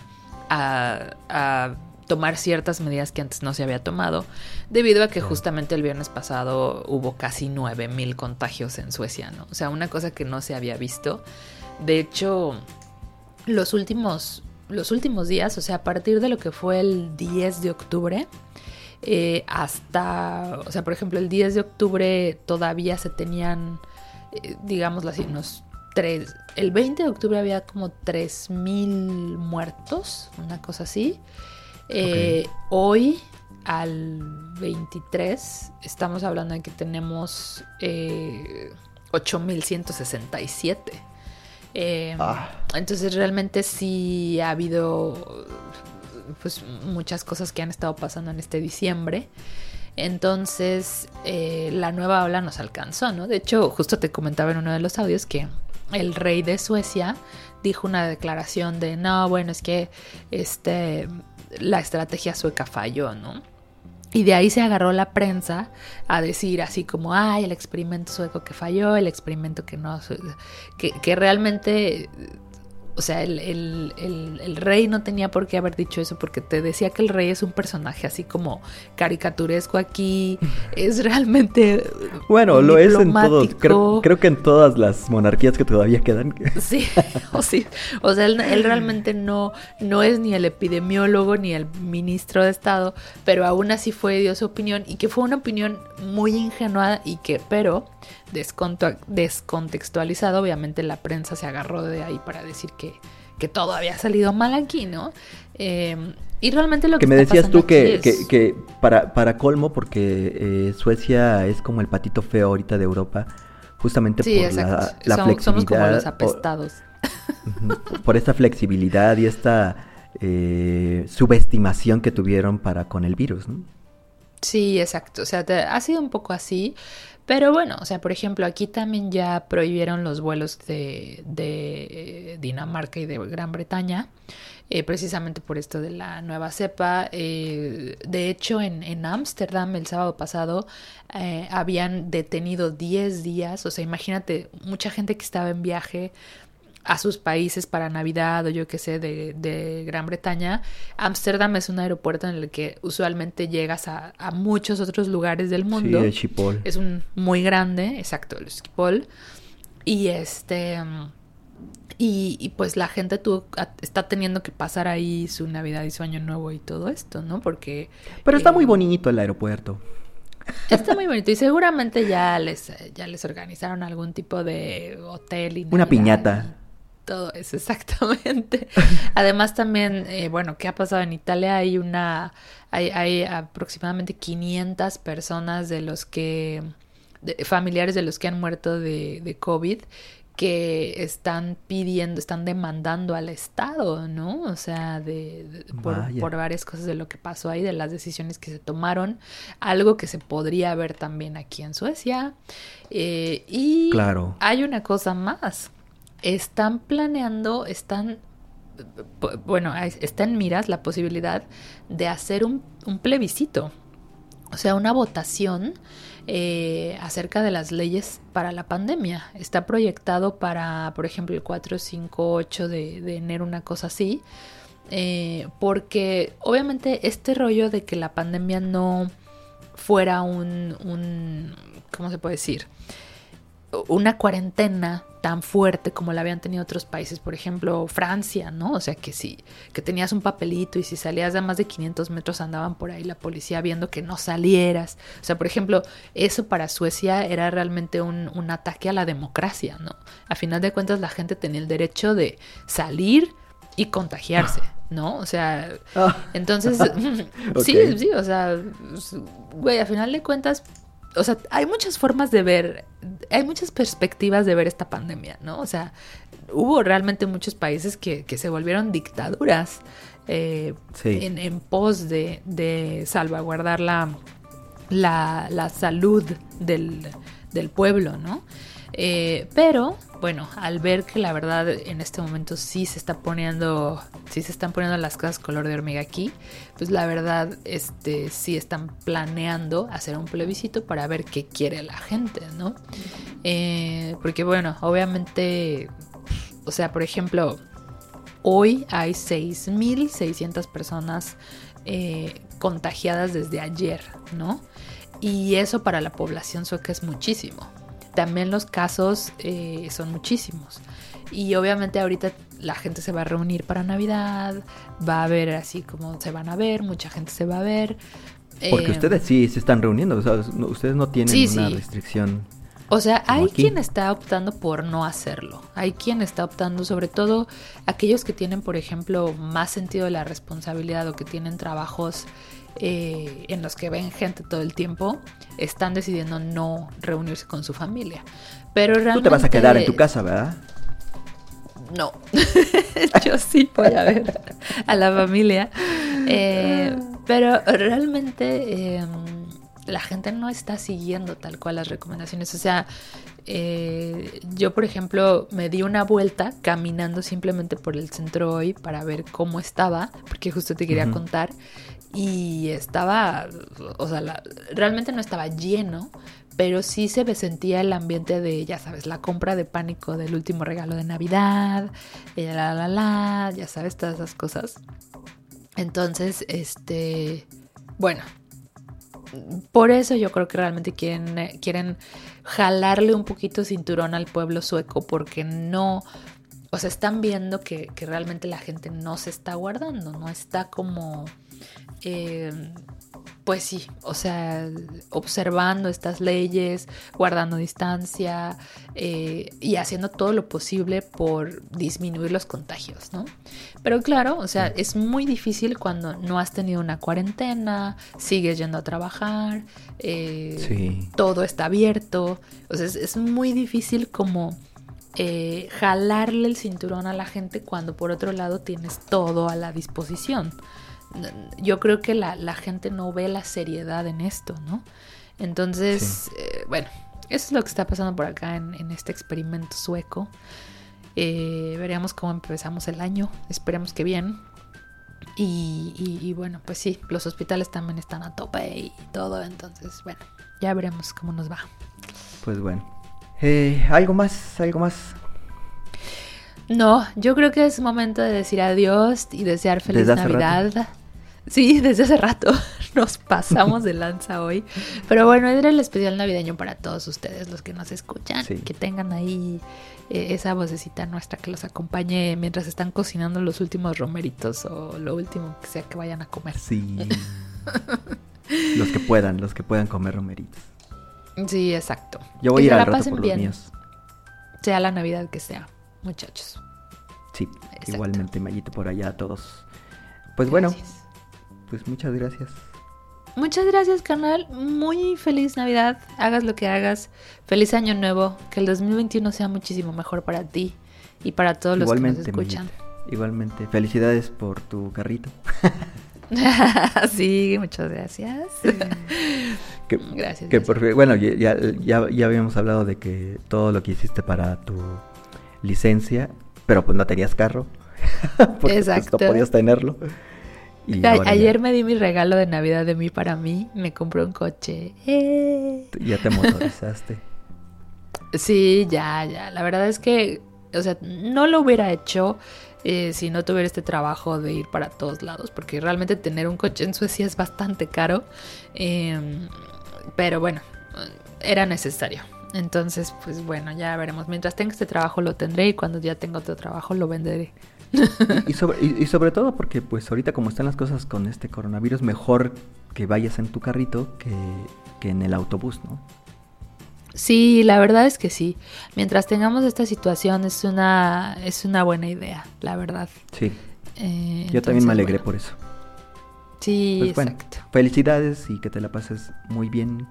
a, tomar ciertas medidas que antes no se había tomado, debido a que justamente el viernes pasado hubo casi 9.000 contagios en Suecia, ¿no? O sea, una cosa que no se había visto. De hecho, los últimos, los últimos días, o sea, a partir de lo que fue el 10 de octubre, eh, hasta, o sea, por ejemplo, el 10 de octubre todavía se tenían, eh, digámoslo así, unos tres, el 20 de octubre había como 3.000 muertos, una cosa así. Eh, hoy, al 23, estamos hablando de que tenemos 8.167. Em, ah. Entonces realmente sí ha habido pues muchas cosas que han estado pasando en este diciembre. Entonces eh, la nueva ola nos alcanzó, ¿no? De hecho, justo te comentaba en uno de los audios que el rey de Suecia dijo una declaración de no, bueno, es que este la estrategia sueca falló, ¿no? Y de ahí se agarró la prensa a decir así como, ay, el experimento sueco que falló, el experimento que no, que, que realmente o sea, el, el, rey no tenía por qué haber dicho eso porque te decía que el rey es un personaje así como caricaturesco aquí, es realmente... Bueno, lo es en todos, creo, creo, que en todas las monarquías que todavía quedan. Sí, o sí, o sea, él, realmente no, no es ni el epidemiólogo ni el ministro de Estado, pero aún así fue dio su opinión y que fue una opinión muy ingenua y que, pero descontextualizado, obviamente la prensa se agarró de ahí para decir que, que todo había salido mal aquí, ¿no? Em, y realmente lo que... Que me decías tú que, que, para, para colmo, porque eh, Suecia es como el patito feo ahorita de Europa, justamente por la, flexibilidad. Somos como los apestados. por esta flexibilidad y esta eh, subestimación que tuvieron para con el virus, ¿no? Sí, exacto. O sea, ha sido un poco así, pero bueno, o sea, por ejemplo, aquí también ya prohibieron los vuelos de, de Dinamarca y de Gran Bretaña, eh, precisamente por esto de la nueva cepa. Eh, de hecho, en Ámsterdam el sábado pasado eh, habían detenido 10 días, o sea, imagínate, mucha gente que estaba en viaje a sus países para Navidad o yo qué sé, de, Gran Bretaña. Ámsterdam es un aeropuerto en el que usualmente llegas a, muchos otros lugares del mundo. Sí, Schiphol. Es un muy grande, exacto, el Schiphol. Y este... Y, pues la gente tú, está teniendo que pasar ahí su Navidad y su Año Nuevo y todo esto, ¿no? Porque... Pero está muy eh, bonito el aeropuerto. Está muy bonito y seguramente ya les, ya les organizaron algún tipo de hotel. Y Una piñata. Todo eso, exactamente. Además también, eh, bueno, ¿qué ha pasado en Italia? Hay una, hay, hay aproximadamente 500 personas de los que, familiares de los que han muerto de, de COVID que están pidiendo, están demandando al Estado, ¿no? O sea, de, por, por, varias cosas de lo que pasó ahí, de las decisiones que se tomaron, algo que se podría ver también aquí en Suecia. Eh, y claro. hay una cosa más, están planeando, están, bueno, está en miras la posibilidad de hacer un, plebiscito, o sea, una votación eh, acerca de las leyes para la pandemia. Está proyectado para, por ejemplo, el 4, 5, 8 de, enero, una cosa así. Eh, porque obviamente este rollo de que la pandemia no fuera un, un ¿cómo se puede decir? Una cuarentena tan fuerte como la habían tenido otros países, por ejemplo Francia, ¿no? O sea que sí, que tenías un papelito y si salías de más de 500 metros andaban por ahí la policía viendo que no salieras. O sea, por ejemplo, eso para Suecia era realmente un, un ataque a la democracia, ¿no? A final de cuentas la gente tenía el derecho de salir y contagiarse. ¿no? O sea, Ah. entonces, sí, sí, o sea, güey, a final de cuentas, o sea, hay muchas formas de ver, hay muchas perspectivas de ver esta pandemia, ¿no? O sea, hubo realmente muchos países que, que se volvieron dictaduras eh, Sí. en, en pos de, de salvaguardar la, la, la salud del, del pueblo, ¿no? Eh, pero, bueno, al ver que la verdad en este momento sí se está poniendo, sí se están poniendo las cosas color de hormiga aquí, pues la verdad, este, sí están planeando hacer un plebiscito para ver qué quiere la gente, ¿no? Eh, porque bueno, obviamente, o sea, por ejemplo, hoy hay 6.600 personas eh, contagiadas desde ayer, ¿no? Y eso para la población sueca es muchísimo. También los casos eh, son muchísimos. Y obviamente ahorita la gente se va a reunir para Navidad, va a ver así como se van a ver, mucha gente se va a ver. Porque Eh, ustedes sí se están reuniendo, o sea, no- ustedes no tienen Sí, una sí. restricción. O sea, hay aquí. quien está optando por no hacerlo. Hay quien está optando, sobre todo aquellos que tienen, por ejemplo, más sentido de la responsabilidad o que tienen trabajos eh, en los que ven gente todo el tiempo, están decidiendo no reunirse con su familia. Pero realmente... Tú te vas a quedar en tu casa, ¿verdad? No, yo sí voy a ver a la familia. Eh, pero realmente eh, la gente no está siguiendo tal cual las recomendaciones. O sea, eh, yo por ejemplo me di una vuelta caminando simplemente por el centro hoy para ver cómo estaba, porque justo te quería contar. Y estaba, o sea, realmente no estaba lleno, pero sí se me sentía el ambiente de, ya sabes, la compra de pánico del último regalo de Navidad, la la la, ya sabes, todas esas cosas. Entonces, este, bueno, por eso yo creo que realmente quieren, quieren jalarle un poquito cinturón al pueblo sueco, porque no, o sea, están viendo que realmente la gente no se está guardando, no está como... eh, pues sí, o sea, observando estas leyes, guardando distancia eh, y haciendo todo lo posible por disminuir los contagios, ¿no? Pero claro, o sea, es muy difícil cuando no has tenido una cuarentena, sigues yendo a trabajar, eh, Sí. todo está abierto, o sea, es, es muy difícil como eh, jalarle el cinturón a la gente cuando por otro lado tienes todo a la disposición yo creo que la, la gente no ve la seriedad en esto, ¿no? Entonces, eh, bueno, eso es lo que está pasando por acá en, en este experimento sueco. Eh, veremos cómo empezamos el año, esperemos que bien. Y, y- y bueno, pues sí, los hospitales también están a tope y todo, entonces, bueno, ya veremos cómo nos va. Pues bueno. Eh, ¿Algo más? ¿Algo más? No, yo creo que es momento de decir adiós y desear feliz Desde Navidad. Sí, desde hace rato nos pasamos de lanza hoy. Pero bueno, era el especial navideño para todos ustedes, los que nos escuchan. Sí. Que tengan ahí eh, esa vocecita nuestra que los acompañe mientras están cocinando los últimos romeritos o lo último que sea que vayan a comer. Sí. los que puedan, los que puedan comer romeritos. Sí, exacto. Yo voy a ir al la rato por bien, los míos. Sea la Navidad que sea, muchachos. Sí, Exacto. igualmente Mayito por allá a todos. Pues bueno, pues muchas gracias. Muchas gracias, canal. Muy feliz Navidad. Hagas lo que hagas. Feliz Año Nuevo. Que el 2021 sea muchísimo mejor para ti y para todos los que Igualmente, nos escuchan. Mayito. Igualmente. Felicidades por tu carrito. sí, muchas gracias. Que, Gracias, que gracias. bueno, ya, ya- ya habíamos hablado de que todo lo que hiciste para tu licencia, pero pues no tenías carro. porque pues, Exacto. no podías tenerlo. Y A- ahora ya- Ayer me di mi regalo de Navidad de mí para mí. Me compré un coche. ¡Eh! ya te motorizaste. Sí, ya, ya. La verdad es que, o sea, no lo hubiera hecho eh, si no tuviera este trabajo de ir para todos lados, porque realmente tener un coche en Suecia es bastante caro. Eh, pero bueno, era necesario. Entonces, pues bueno, ya veremos. Mientras tenga este trabajo lo tendré y cuando ya tenga otro trabajo lo venderé. y, sobre, y, sobre todo porque pues ahorita como están las cosas con este coronavirus, mejor que vayas en tu carrito que, que en el autobús, ¿no? Sí, la verdad es que sí. Mientras tengamos esta situación es una, es una buena idea, la verdad. Sí. Eh, Yo también me alegré por eso. Sí, pues, exacto. felicidades y que te la pases muy bien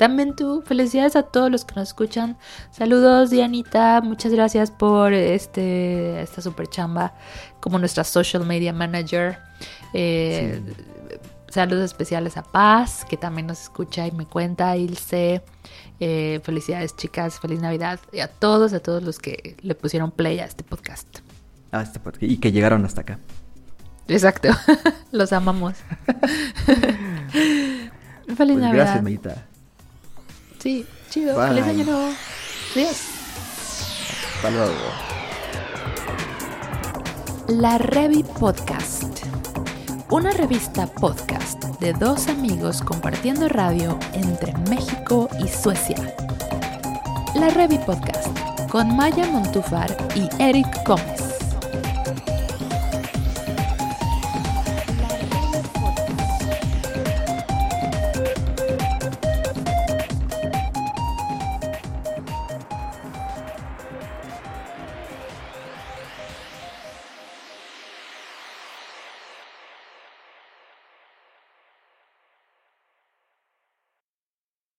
también tú, felicidades a todos los que nos escuchan. Saludos, Dianita. Muchas gracias por este esta super chamba como nuestra social media manager. Eh, saludos especiales a Paz, que también nos escucha y me cuenta, Ilse. Eh, felicidades, chicas. Feliz Navidad. Y a todos, a todos los que le pusieron play a este podcast. A este podcast. Y que llegaron hasta acá. Exacto. los amamos. Feliz pues Navidad. Gracias, Meita. Sí, chido. Feliz año nuevo. Adiós. Hasta luego. La Revi Podcast. Una revista podcast de dos amigos compartiendo radio entre México y Suecia. La Revi Podcast con Maya Montufar y Eric Gómez.